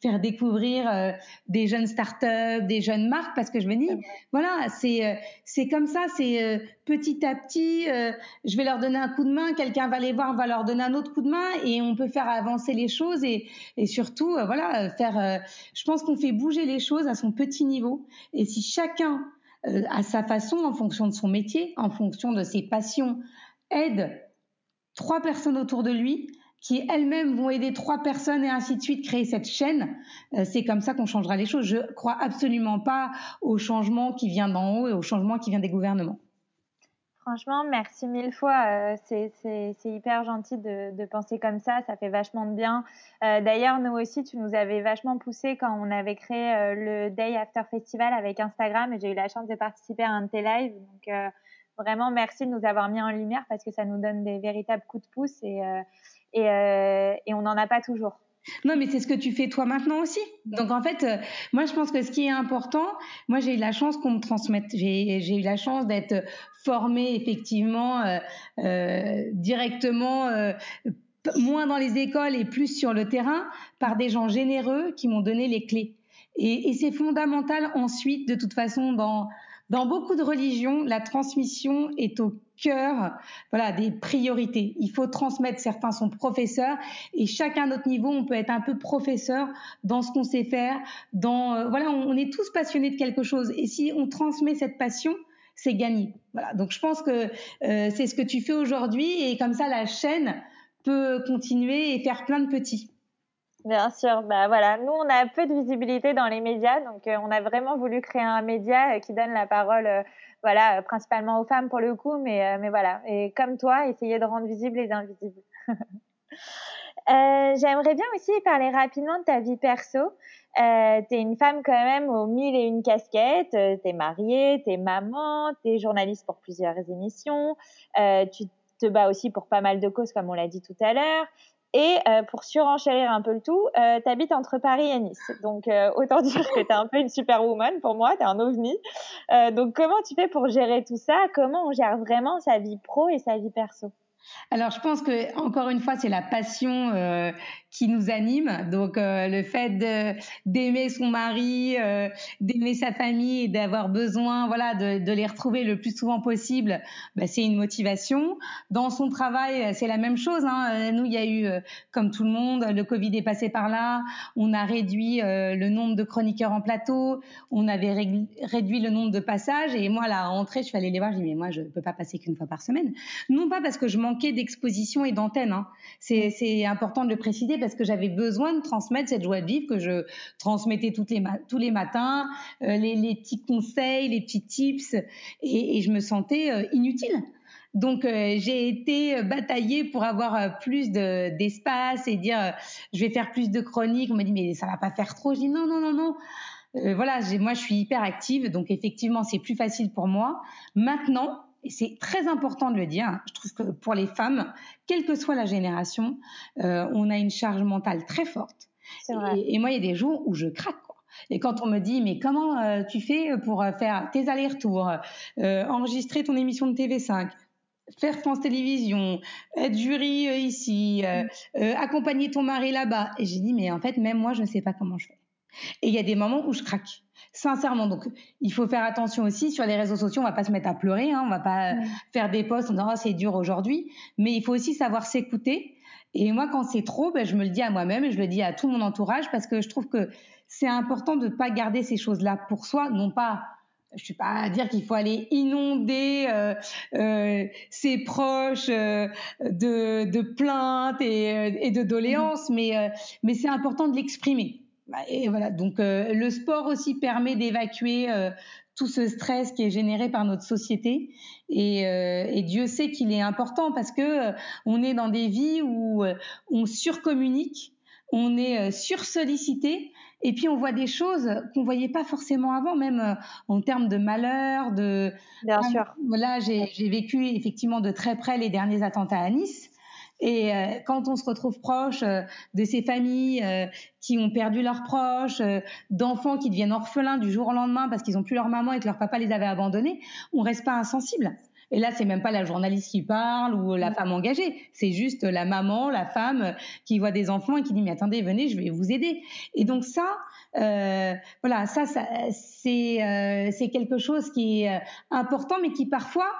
faire découvrir euh, des jeunes startups, des jeunes marques, parce que je me dis, voilà, c'est euh, c'est comme ça, c'est euh, petit à petit, je vais leur donner un coup de main, quelqu'un va les voir, va leur donner un autre coup de main, et on peut faire avancer les choses et, et surtout, voilà, faire. je pense qu'on fait bouger les choses à son petit niveau, et si chacun à sa façon, en fonction de son métier, en fonction de ses passions, aide trois personnes autour de lui qui elles-mêmes vont aider trois personnes et ainsi de suite, créer cette chaîne. Euh, c'est comme ça qu'on changera les choses. Je crois absolument pas au changement qui vient d'en haut et au changement qui vient des gouvernements. Franchement, merci mille fois. Euh, c'est hyper gentil de, penser comme ça. Ça fait vachement de bien. Euh, d'ailleurs, nous aussi, tu nous avais vachement poussé quand on avait créé le Day After Festival avec Instagram et j'ai eu la chance de participer à un de tes lives. Vraiment, merci de nous avoir mis en lumière parce que ça nous donne des véritables coups de pouce et, euh, euh, on n'en a pas toujours. Non, mais c'est ce que tu fais toi maintenant aussi. Donc en fait, euh, moi je pense que ce qui est important, moi j'ai eu la chance qu'on me transmette. J'ai eu la chance d'être formée effectivement directement, moins dans les écoles et plus sur le terrain, par des gens généreux qui m'ont donné les clés. Et c'est fondamental ensuite, de toute façon, dans dans beaucoup de religions, la transmission est au cœur voilà, des priorités. Il faut transmettre, certains sont professeurs et chacun à notre niveau, on peut être un peu professeur dans ce qu'on sait faire. Dans, euh, voilà, on, est tous passionnés de quelque chose et si on transmet cette passion, c'est gagné. Voilà. Donc je pense que euh, c'est ce que tu fais aujourd'hui et comme ça la chaîne peut continuer et faire plein de petits. Bien sûr, bah voilà, nous on a peu de visibilité dans les médias, donc euh, on a vraiment voulu créer un média euh, qui donne la parole, euh, voilà, principalement aux femmes pour le coup, mais mais voilà, et comme toi, essayer de rendre visibles les invisibles. J'aimerais bien aussi parler rapidement de ta vie perso. Euh, t'es une femme quand même aux mille et une casquettes. T'es mariée, t'es maman, t'es journaliste pour plusieurs émissions. Euh, tu te bats aussi pour pas mal de causes, comme on l'a dit tout à l'heure. Et euh, pour surenchérir un peu le tout, euh, tu habites entre Paris et Nice. Donc euh, autant dire que tu es un peu une superwoman pour moi, tu es un ovni. Euh, donc comment tu fais pour gérer tout ça? Comment on gère vraiment sa vie pro et sa vie perso? Alors, je pense que encore une fois, c'est la passion euh, qui nous anime. Donc, euh, le fait d'aimer son mari, euh, d'aimer sa famille et d'avoir besoin, voilà, de, de, les retrouver le plus souvent possible, bah, c'est une motivation. Dans son travail, c'est la même chose. Hein. Nous, il y a eu, comme tout le monde, le Covid est passé par là. On a réduit le nombre de chroniqueurs en plateau. On avait réduit le nombre de passages. Et moi, là, à entrée, je suis allée les voir. Je dis mais moi, je ne peux pas passer qu'une fois par semaine. Non pas parce que je manque d'exposition et d'antenne. Hein. C'est important de le préciser parce que j'avais besoin de transmettre cette joie de vivre que je transmettais toutes les tous les matins, euh, les, petits conseils, les petits tips, et, je me sentais euh, inutile. Donc euh, j'ai été bataillée pour avoir plus d'espace et dire je vais faire plus de chroniques. On me dit mais ça va pas faire trop. Je dis non non non non. voilà, moi je suis hyper active, donc effectivement c'est plus facile pour moi. Maintenant, et c'est très important de le dire, je trouve que pour les femmes, quelle que soit la génération, euh, on a une charge mentale très forte. Et, et, moi, il y a des jours où je craque. Quoi. Et quand on me dit, mais comment euh, tu fais pour euh, faire tes allers-retours, euh, enregistrer ton émission de TV5, faire France Télévisions, être jury ici, mm. accompagner ton mari là-bas. Et j'ai dit, mais en fait, même moi, je ne sais pas comment je fais. Et il y a des moments où je craque. Sincèrement, donc il faut faire attention aussi sur les réseaux sociaux. On va pas se mettre à pleurer, hein, on va pas faire des posts en disant oh, c'est dur aujourd'hui, mais il faut aussi savoir s'écouter. Et moi, quand c'est trop, ben, je me le dis à moi-même et je le dis à tout mon entourage parce que je trouve que c'est important de ne pas garder ces choses-là pour soi, non pas je suis pas à dire qu'il faut aller inonder euh, euh, ses proches euh, de, de, plaintes et, euh, et de doléances, mais, euh, mais c'est important de l'exprimer. Bah, et voilà, donc euh, le sport aussi permet d'évacuer euh, tout ce stress qui est généré par notre société. Et, euh, et Dieu sait qu'il est important parce que on est dans des vies où on surcommunique, on est sursollicité, et puis on voit des choses qu'on voyait pas forcément avant, même en termes de malheur, de. Bien sûr. Voilà, j'ai vécu effectivement de très près les derniers attentats à Nice. Et euh, quand on se retrouve proche euh, de ces familles euh, qui ont perdu leurs proches, d'enfants qui deviennent orphelins du jour au lendemain parce qu'ils n'ont plus leur maman et que leur papa les avait abandonnés, on reste pas insensible. Et là, c'est même pas la journaliste qui parle ou la femme engagée, c'est juste la maman, la femme qui voit des enfants et qui dit mais attendez, venez, je vais vous aider. Et donc ça, euh, voilà, ça, ça c'est euh, c'est quelque chose qui est important, mais qui parfois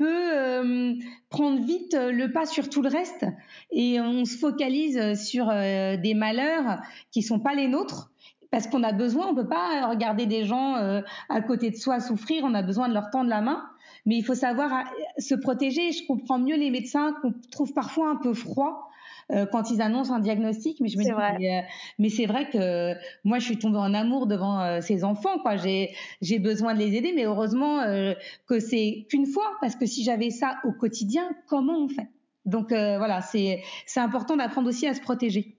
peut euh, prendre vite le pas sur tout le reste. Et on se focalise sur euh, des malheurs qui sont pas les nôtres. Parce qu'on a besoin, on peut pas regarder des gens euh, à côté de soi souffrir, on a besoin de leur tendre la main, mais il faut savoir se protéger. Je comprends mieux les médecins qu'on trouve parfois un peu froid euh, quand ils annoncent un diagnostic. Mais je me dis, euh, mais, c'est vrai que moi, je suis tombée en amour devant euh, ces enfants. Quoi, j'ai j'ai besoin de les aider, mais heureusement que c'est qu'une fois, parce que si j'avais ça au quotidien, comment on fait? Donc voilà, c'est c'est important d'apprendre aussi à se protéger.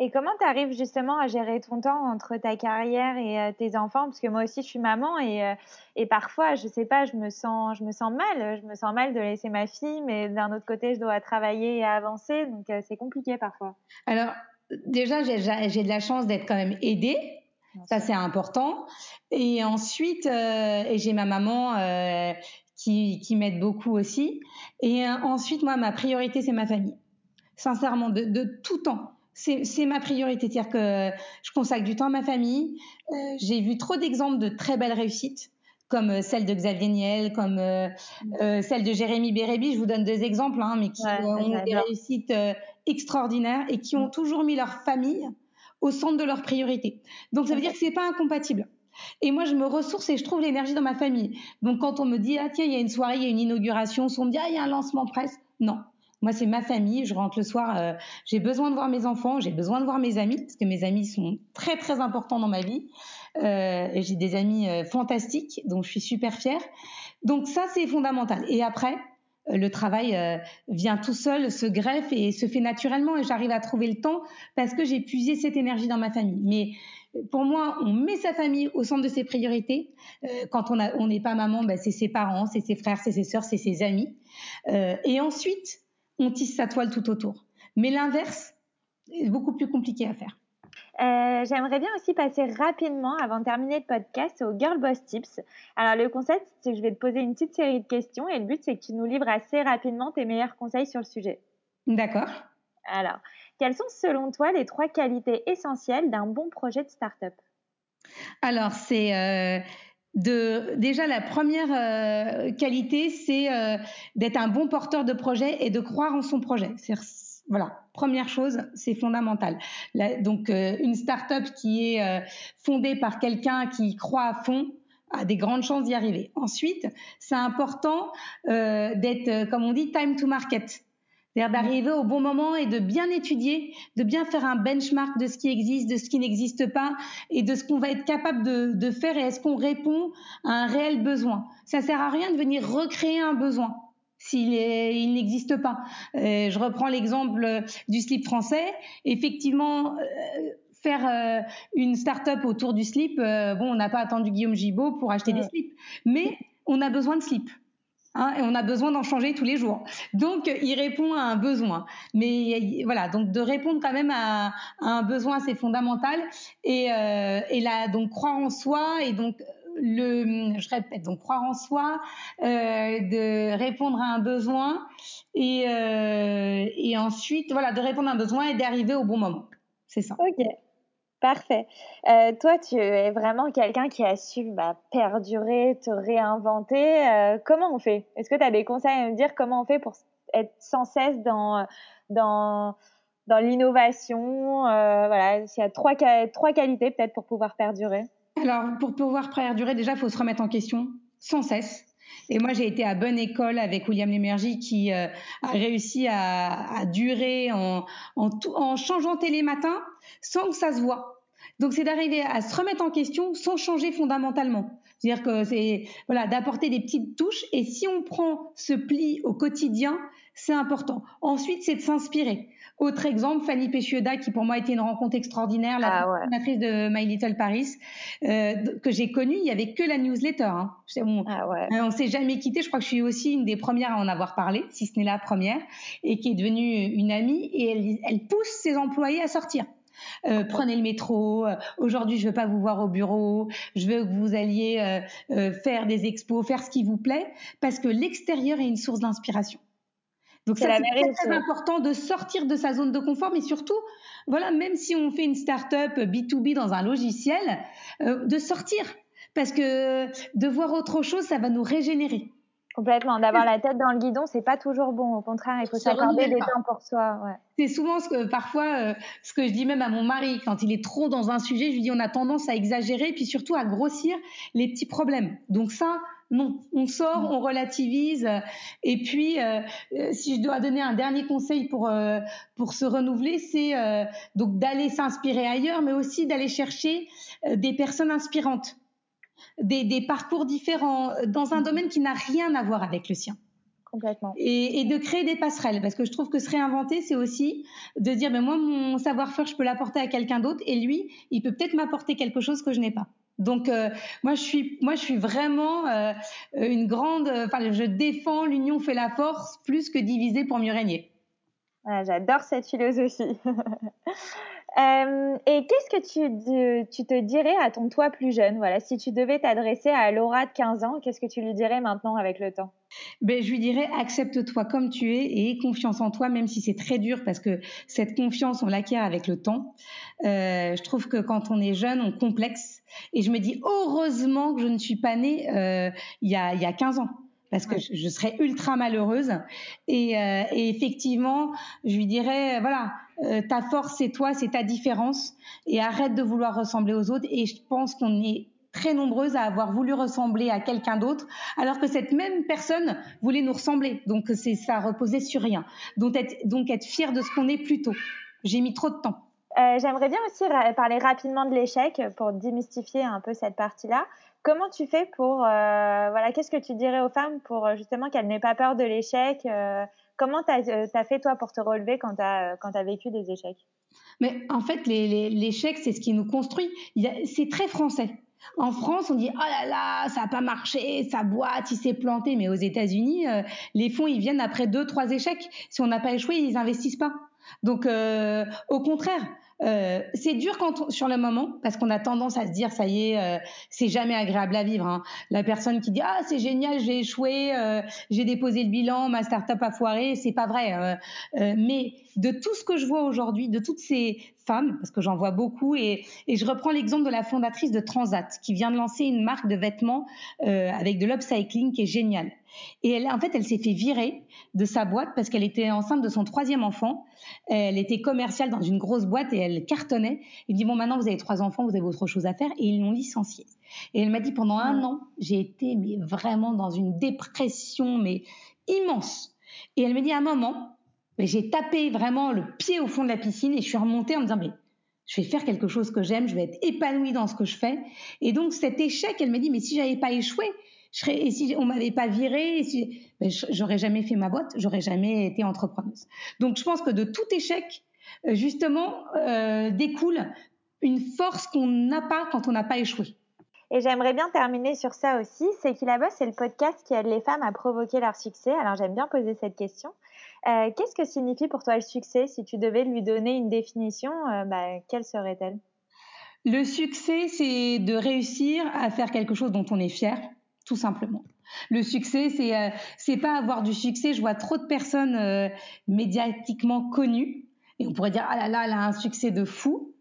Et comment tu arrives justement à gérer ton temps entre ta carrière et euh, tes enfants? Parce que moi aussi, je suis maman et, euh, et parfois, je sais pas, je me sens, je me sens mal. Je me sens mal de laisser ma fille, mais d'un autre côté, je dois travailler et avancer, donc euh, c'est compliqué parfois. Alors déjà, j'ai de la chance d'être quand même aidée. Ça, c'est important. Et ensuite, j'ai ma maman qui, qui m'aide beaucoup aussi. Et ensuite, moi, ma priorité, c'est ma famille. Sincèrement, de, de tout temps c'est ma priorité. C'est-à-dire que je consacre du temps à ma famille. Euh, j'ai vu trop d'exemples de très belles réussites, comme euh, celle de Xavier Niel, comme euh, euh, celle de Jérémy Bérébi. Je vous donne deux exemples, hein, mais qui ont des réussites extraordinaires et qui ont toujours mis leur famille au centre de leurs priorités. Donc ça veut dire que c'est pas incompatible. Et moi, je me ressource et je trouve l'énergie dans ma famille. Donc, quand on me dit, ah tiens, il y a une soirée, il y a une inauguration, on me dit, ah, il y a un lancement presse. Non. Moi, c'est ma famille. Je rentre le soir. Euh, j'ai besoin de voir mes enfants. J'ai besoin de voir mes amis parce que mes amis sont très très importants dans ma vie. Euh, j'ai des amis euh, fantastiques, dont je suis super fière. Donc ça, c'est fondamental. Et après, le travail vient tout seul, se greffe et se fait naturellement. Et j'arrive à trouver le temps parce que j'ai puisé cette énergie dans ma famille. Mais pour moi, on met sa famille au centre de ses priorités. quand on on n'est pas maman, ben, c'est ses parents, c'est ses frères, c'est ses sœurs, c'est ses amis. et ensuite, on tisse sa toile tout autour. Mais l'inverse est beaucoup plus compliqué à faire. Euh, j'aimerais bien aussi passer rapidement, avant de terminer le podcast, au Girl Boss Tips. Alors, le concept, c'est que je vais te poser une petite série de questions et le but, c'est que tu nous livres assez rapidement tes meilleurs conseils sur le sujet. D'accord. Alors, quelles sont selon toi les trois qualités essentielles d'un bon projet de start-up? Alors, c'est euh, de déjà la première euh, qualité, c'est euh, d'être un bon porteur de projet et de croire en son projet. Voilà, première chose, c'est fondamental. donc euh, une start-up qui est fondée par quelqu'un qui croit à fond a des grandes chances d'y arriver. Ensuite, c'est important d'être, comme on dit, time to market. C'est-à-dire d'arriver au bon moment et de bien étudier, de bien faire un benchmark de ce qui existe, de ce qui n'existe pas et de ce qu'on va être capable de, faire et est-ce qu'on répond à un réel besoin. Ça sert à rien de venir recréer un besoin s'il il n'existe pas. Euh, je reprends l'exemple du slip français. Effectivement, euh, faire euh, une start-up autour du slip, bon, on n'a pas attendu Guillaume Gibault pour acheter des slips, mais on a besoin de slips. Hein, et on a besoin d'en changer tous les jours. Donc, il répond à un besoin. Mais voilà, donc de répondre quand même à, un besoin assez fondamental et, euh, et là, donc croire en soi et donc le, je répète, donc croire en soi, euh, de répondre à un besoin et, euh, et ensuite, voilà, de répondre à un besoin et d'arriver au bon moment. C'est ça. Ok. Parfait. Euh, toi, tu es vraiment quelqu'un qui a su bah, perdurer, te réinventer. Euh, comment on fait? Est-ce que tu as des conseils à me dire comment on fait pour être sans cesse dans, dans, dans l'innovation? Euh, Voilà, s'il y a trois, trois qualités peut-être pour pouvoir perdurer. Alors, pour pouvoir perdurer, déjà, il faut se remettre en question sans cesse. Et moi, j'ai été à bonne école avec William Lémergie qui a réussi à, à durer en, en, en changeant télé matin sans que ça se voit. Donc c'est d'arriver à se remettre en question sans changer fondamentalement. C'est-à-dire que c'est voilà d'apporter des petites touches et si on prend ce pli au quotidien, c'est important. Ensuite, c'est de s'inspirer. Autre exemple, Fanny Péchueda, qui pour moi a été une rencontre extraordinaire, la ah fondatrice de My Little Paris, euh, que j'ai connue. Il y avait que la newsletter. Hein. On, ah ouais. Euh, on s'est jamais quitté. Je crois que je suis aussi une des premières à en avoir parlé, si ce n'est la première, et qui est devenue une amie. Et elle, elle pousse ses employés à sortir. Euh, prenez le métro. Euh, aujourd'hui, je veux pas vous voir au bureau. Je veux que vous alliez euh, faire des expos, faire ce qui vous plaît, parce que l'extérieur est une source d'inspiration. Donc c'est très, important de sortir de sa zone de confort, mais surtout, voilà, même si on fait une start-up B2B dans un logiciel, de sortir, parce que de voir autre chose, ça va nous régénérer. Complètement. D'avoir la tête dans le guidon, c'est pas toujours bon. Au contraire, il faut s'accorder des temps pour soi. Ouais. C'est souvent ce que parfois euh, ce que je dis même à mon mari quand il est trop dans un sujet, je lui dis on a tendance à exagérer, puis surtout à grossir les petits problèmes. Donc ça, non, on sort, on relativise. Et puis, euh, euh, si je dois donner un dernier conseil pour pour se renouveler, c'est donc d'aller s'inspirer ailleurs, mais aussi d'aller chercher des personnes inspirantes des, parcours différents euh, dans un domaine qui n'a rien à voir avec le sien. Complètement. Et, de créer des passerelles, parce que je trouve que se réinventer, c'est aussi de dire, ben moi, mon savoir-faire, je peux l'apporter à quelqu'un d'autre, et lui, il peut peut-être m'apporter quelque chose que je n'ai pas. Donc euh, moi je suis vraiment euh, une grande enfin je défends l'union fait la force plus que diviser pour mieux régner. J'adore cette philosophie. Euh, et qu'est-ce que tu, tu, te dirais à ton toi plus jeune? Voilà, si tu devais t'adresser à Laura de 15 ans, qu'est-ce que tu lui dirais maintenant avec le temps? Ben, je lui dirais accepte-toi comme tu es et aie confiance en toi, même si c'est très dur parce que cette confiance on l'acquiert avec le temps. Euh, je trouve que quand on est jeune, on complexe et je me dis heureusement que je ne suis pas née euh, il, y a, il y a 15 ans parce que je, serais ultra malheureuse. Et, euh, et, effectivement, je lui dirais, voilà, euh, ta force c'est toi, c'est ta différence, et arrête de vouloir ressembler aux autres. Et je pense qu'on est très nombreuses à avoir voulu ressembler à quelqu'un d'autre, alors que cette même personne voulait nous ressembler. Donc c'est ça reposait sur rien. Donc être, donc être fier de ce qu'on est plutôt. J'ai mis trop de temps. Euh, J'aimerais bien aussi parler rapidement de l'échec pour démystifier un peu cette partie-là. Comment tu fais pour, euh, voilà, qu'est-ce que tu dirais aux femmes pour euh, justement qu'elles n'aient pas peur de l'échec euh, Comment tu as, fait toi pour te relever quand tu as, as vécu des échecs? Mais en fait, l'échec, c'est ce qui nous construit. C'est très français. En France, on dit oh là là, ça n'a pas marché, sa boîte, il s'est planté. Mais aux États-Unis, les fonds, ils viennent après deux, trois échecs. Si on n'a pas échoué, ils investissent pas. Donc, au contraire, euh, c'est dur quand sur le moment parce qu'on a tendance à se dire ça y est, euh, c'est jamais agréable à vivre. Hein. La personne qui dit ah c'est génial, j'ai échoué, euh, j'ai déposé le bilan, ma start-up a foiré, c'est pas vrai. mais de tout ce que je vois aujourd'hui, de toutes ces femmes, parce que j'en vois beaucoup, et, et je reprends l'exemple de la fondatrice de Transat qui vient de lancer une marque de vêtements avec de l'upcycling qui est géniale. Et elle, en fait, elle s'est fait virer de sa boîte parce qu'elle était enceinte de son troisième enfant. Elle était commerciale dans une grosse boîte et elle cartonnait. Il dit bon, maintenant vous avez trois enfants, vous avez autre chose à faire, et ils l'ont licenciée. Et elle m'a dit pendant un an, j'ai été mais vraiment dans une dépression mais immense. Et elle me dit à un moment, j'ai tapé vraiment le pied au fond de la piscine et je suis remontée en me disant mais je vais faire quelque chose que j'aime, je vais être épanouie dans ce que je fais. Et donc cet échec, elle me dit mais si j'avais pas échoué, je serais, et si on m'avait pas viré, si, ben, j'aurais jamais fait ma boîte, j'aurais jamais été entrepreneuse. Donc je pense que de tout échec, euh, justement, euh, découle une force qu'on n'a pas quand on n'a pas échoué. Et j'aimerais bien terminer sur ça aussi. C'est qu'il a boss, c'est le podcast qui aide les femmes à provoquer leur succès. Alors j'aime bien poser cette question. Euh, qu'est-ce que signifie pour toi le succès? Si tu devais lui donner une définition, euh, bah, quelle serait-elle? Le succès, c'est de réussir à faire quelque chose dont on est fier, tout simplement. Le succès, c'est euh, pas avoir du succès. Je vois trop de personnes euh, médiatiquement connues et on pourrait dire ah là là, elle a un succès de fou.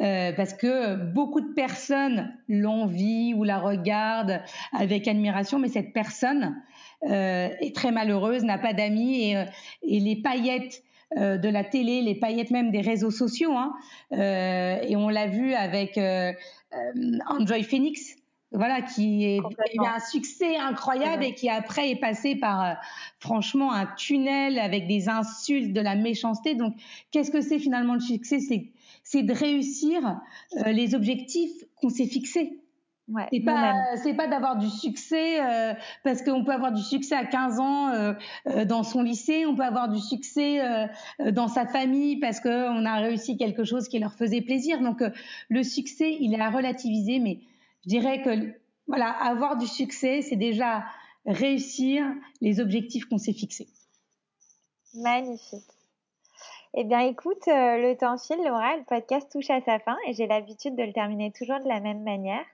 Euh, parce que beaucoup de personnes l'envient ou la regardent avec admiration, mais cette personne euh, est très malheureuse, n'a pas d'amis et, euh, et, les paillettes euh, de la télé, les paillettes même des réseaux sociaux, hein, et on l'a vu avec Enjoy Phoenix, voilà, qui est, a eu un succès incroyable et qui après est passé par euh, franchement un tunnel avec des insultes, de la méchanceté. Donc, qu'est-ce que c'est finalement le succès? C'est c'est de réussir euh, les objectifs qu'on s'est fixés. Ouais, c'est pas c'est pas d'avoir du succès euh, parce qu'on peut avoir du succès à 15 ans euh, euh, dans son lycée, on peut avoir du succès dans sa famille parce que on a réussi quelque chose qui leur faisait plaisir. Donc le succès, il est à relativiser mais je dirais que voilà, avoir du succès, c'est déjà réussir les objectifs qu'on s'est fixés. Magnifique. Eh bien, écoute, euh, le temps file, Laura, le podcast touche à sa fin et j'ai l'habitude de le terminer toujours de la même manière.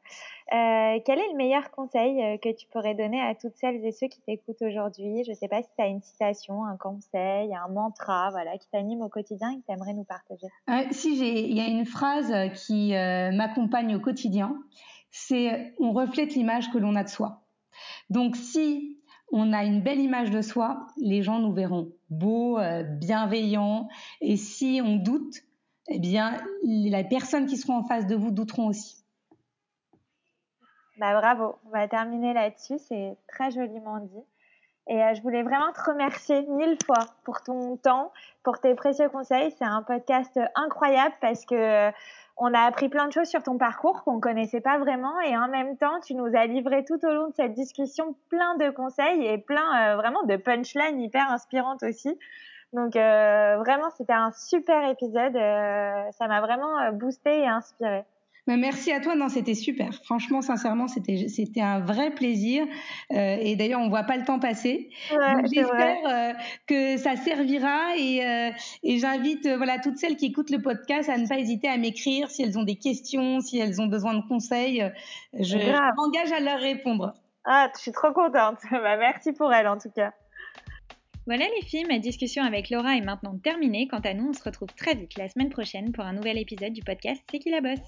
Euh, quel est le meilleur conseil euh, que tu pourrais donner à toutes celles et ceux qui t'écoutent aujourd'hui? Je ne sais pas si tu as une citation, un conseil, un mantra voilà, qui t'anime au quotidien et que tu aimerais nous partager. si, il y a une phrase qui m'accompagne au quotidien c'est on reflète l'image que l'on a de soi. Donc si on a une belle image de soi, les gens nous verront beaux, euh, bienveillants. Et si on doute, eh bien, les personnes qui seront en face de vous douteront aussi. Bah, bravo, on va terminer là-dessus, c'est très joliment dit. Et euh, je voulais vraiment te remercier mille fois pour ton temps, pour tes précieux conseils. C'est un podcast incroyable parce que on a appris plein de choses sur ton parcours qu'on connaissait pas vraiment et en même temps, tu nous as livré tout au long de cette discussion plein de conseils et plein euh, vraiment de punchlines hyper inspirantes aussi. Donc euh, vraiment, c'était un super épisode. Euh, ça m'a vraiment boosté et inspiré. Merci à toi. Non, c'était super. Franchement, sincèrement, c'était c'était un vrai plaisir. Euh, et d'ailleurs, on voit pas le temps passer. Ouais, J'espère euh, que ça servira et, euh, et j'invite euh, voilà toutes celles qui écoutent le podcast à ne pas hésiter à m'écrire si elles ont des questions, si elles ont besoin de conseils. Je, m'engage à leur répondre. Ah, je suis trop contente. bah, merci pour elle en tout cas. Voilà les filles, ma discussion avec Laura est maintenant terminée. Quant à nous, on se retrouve très vite la semaine prochaine pour un nouvel épisode du podcast C'est qui la bosse?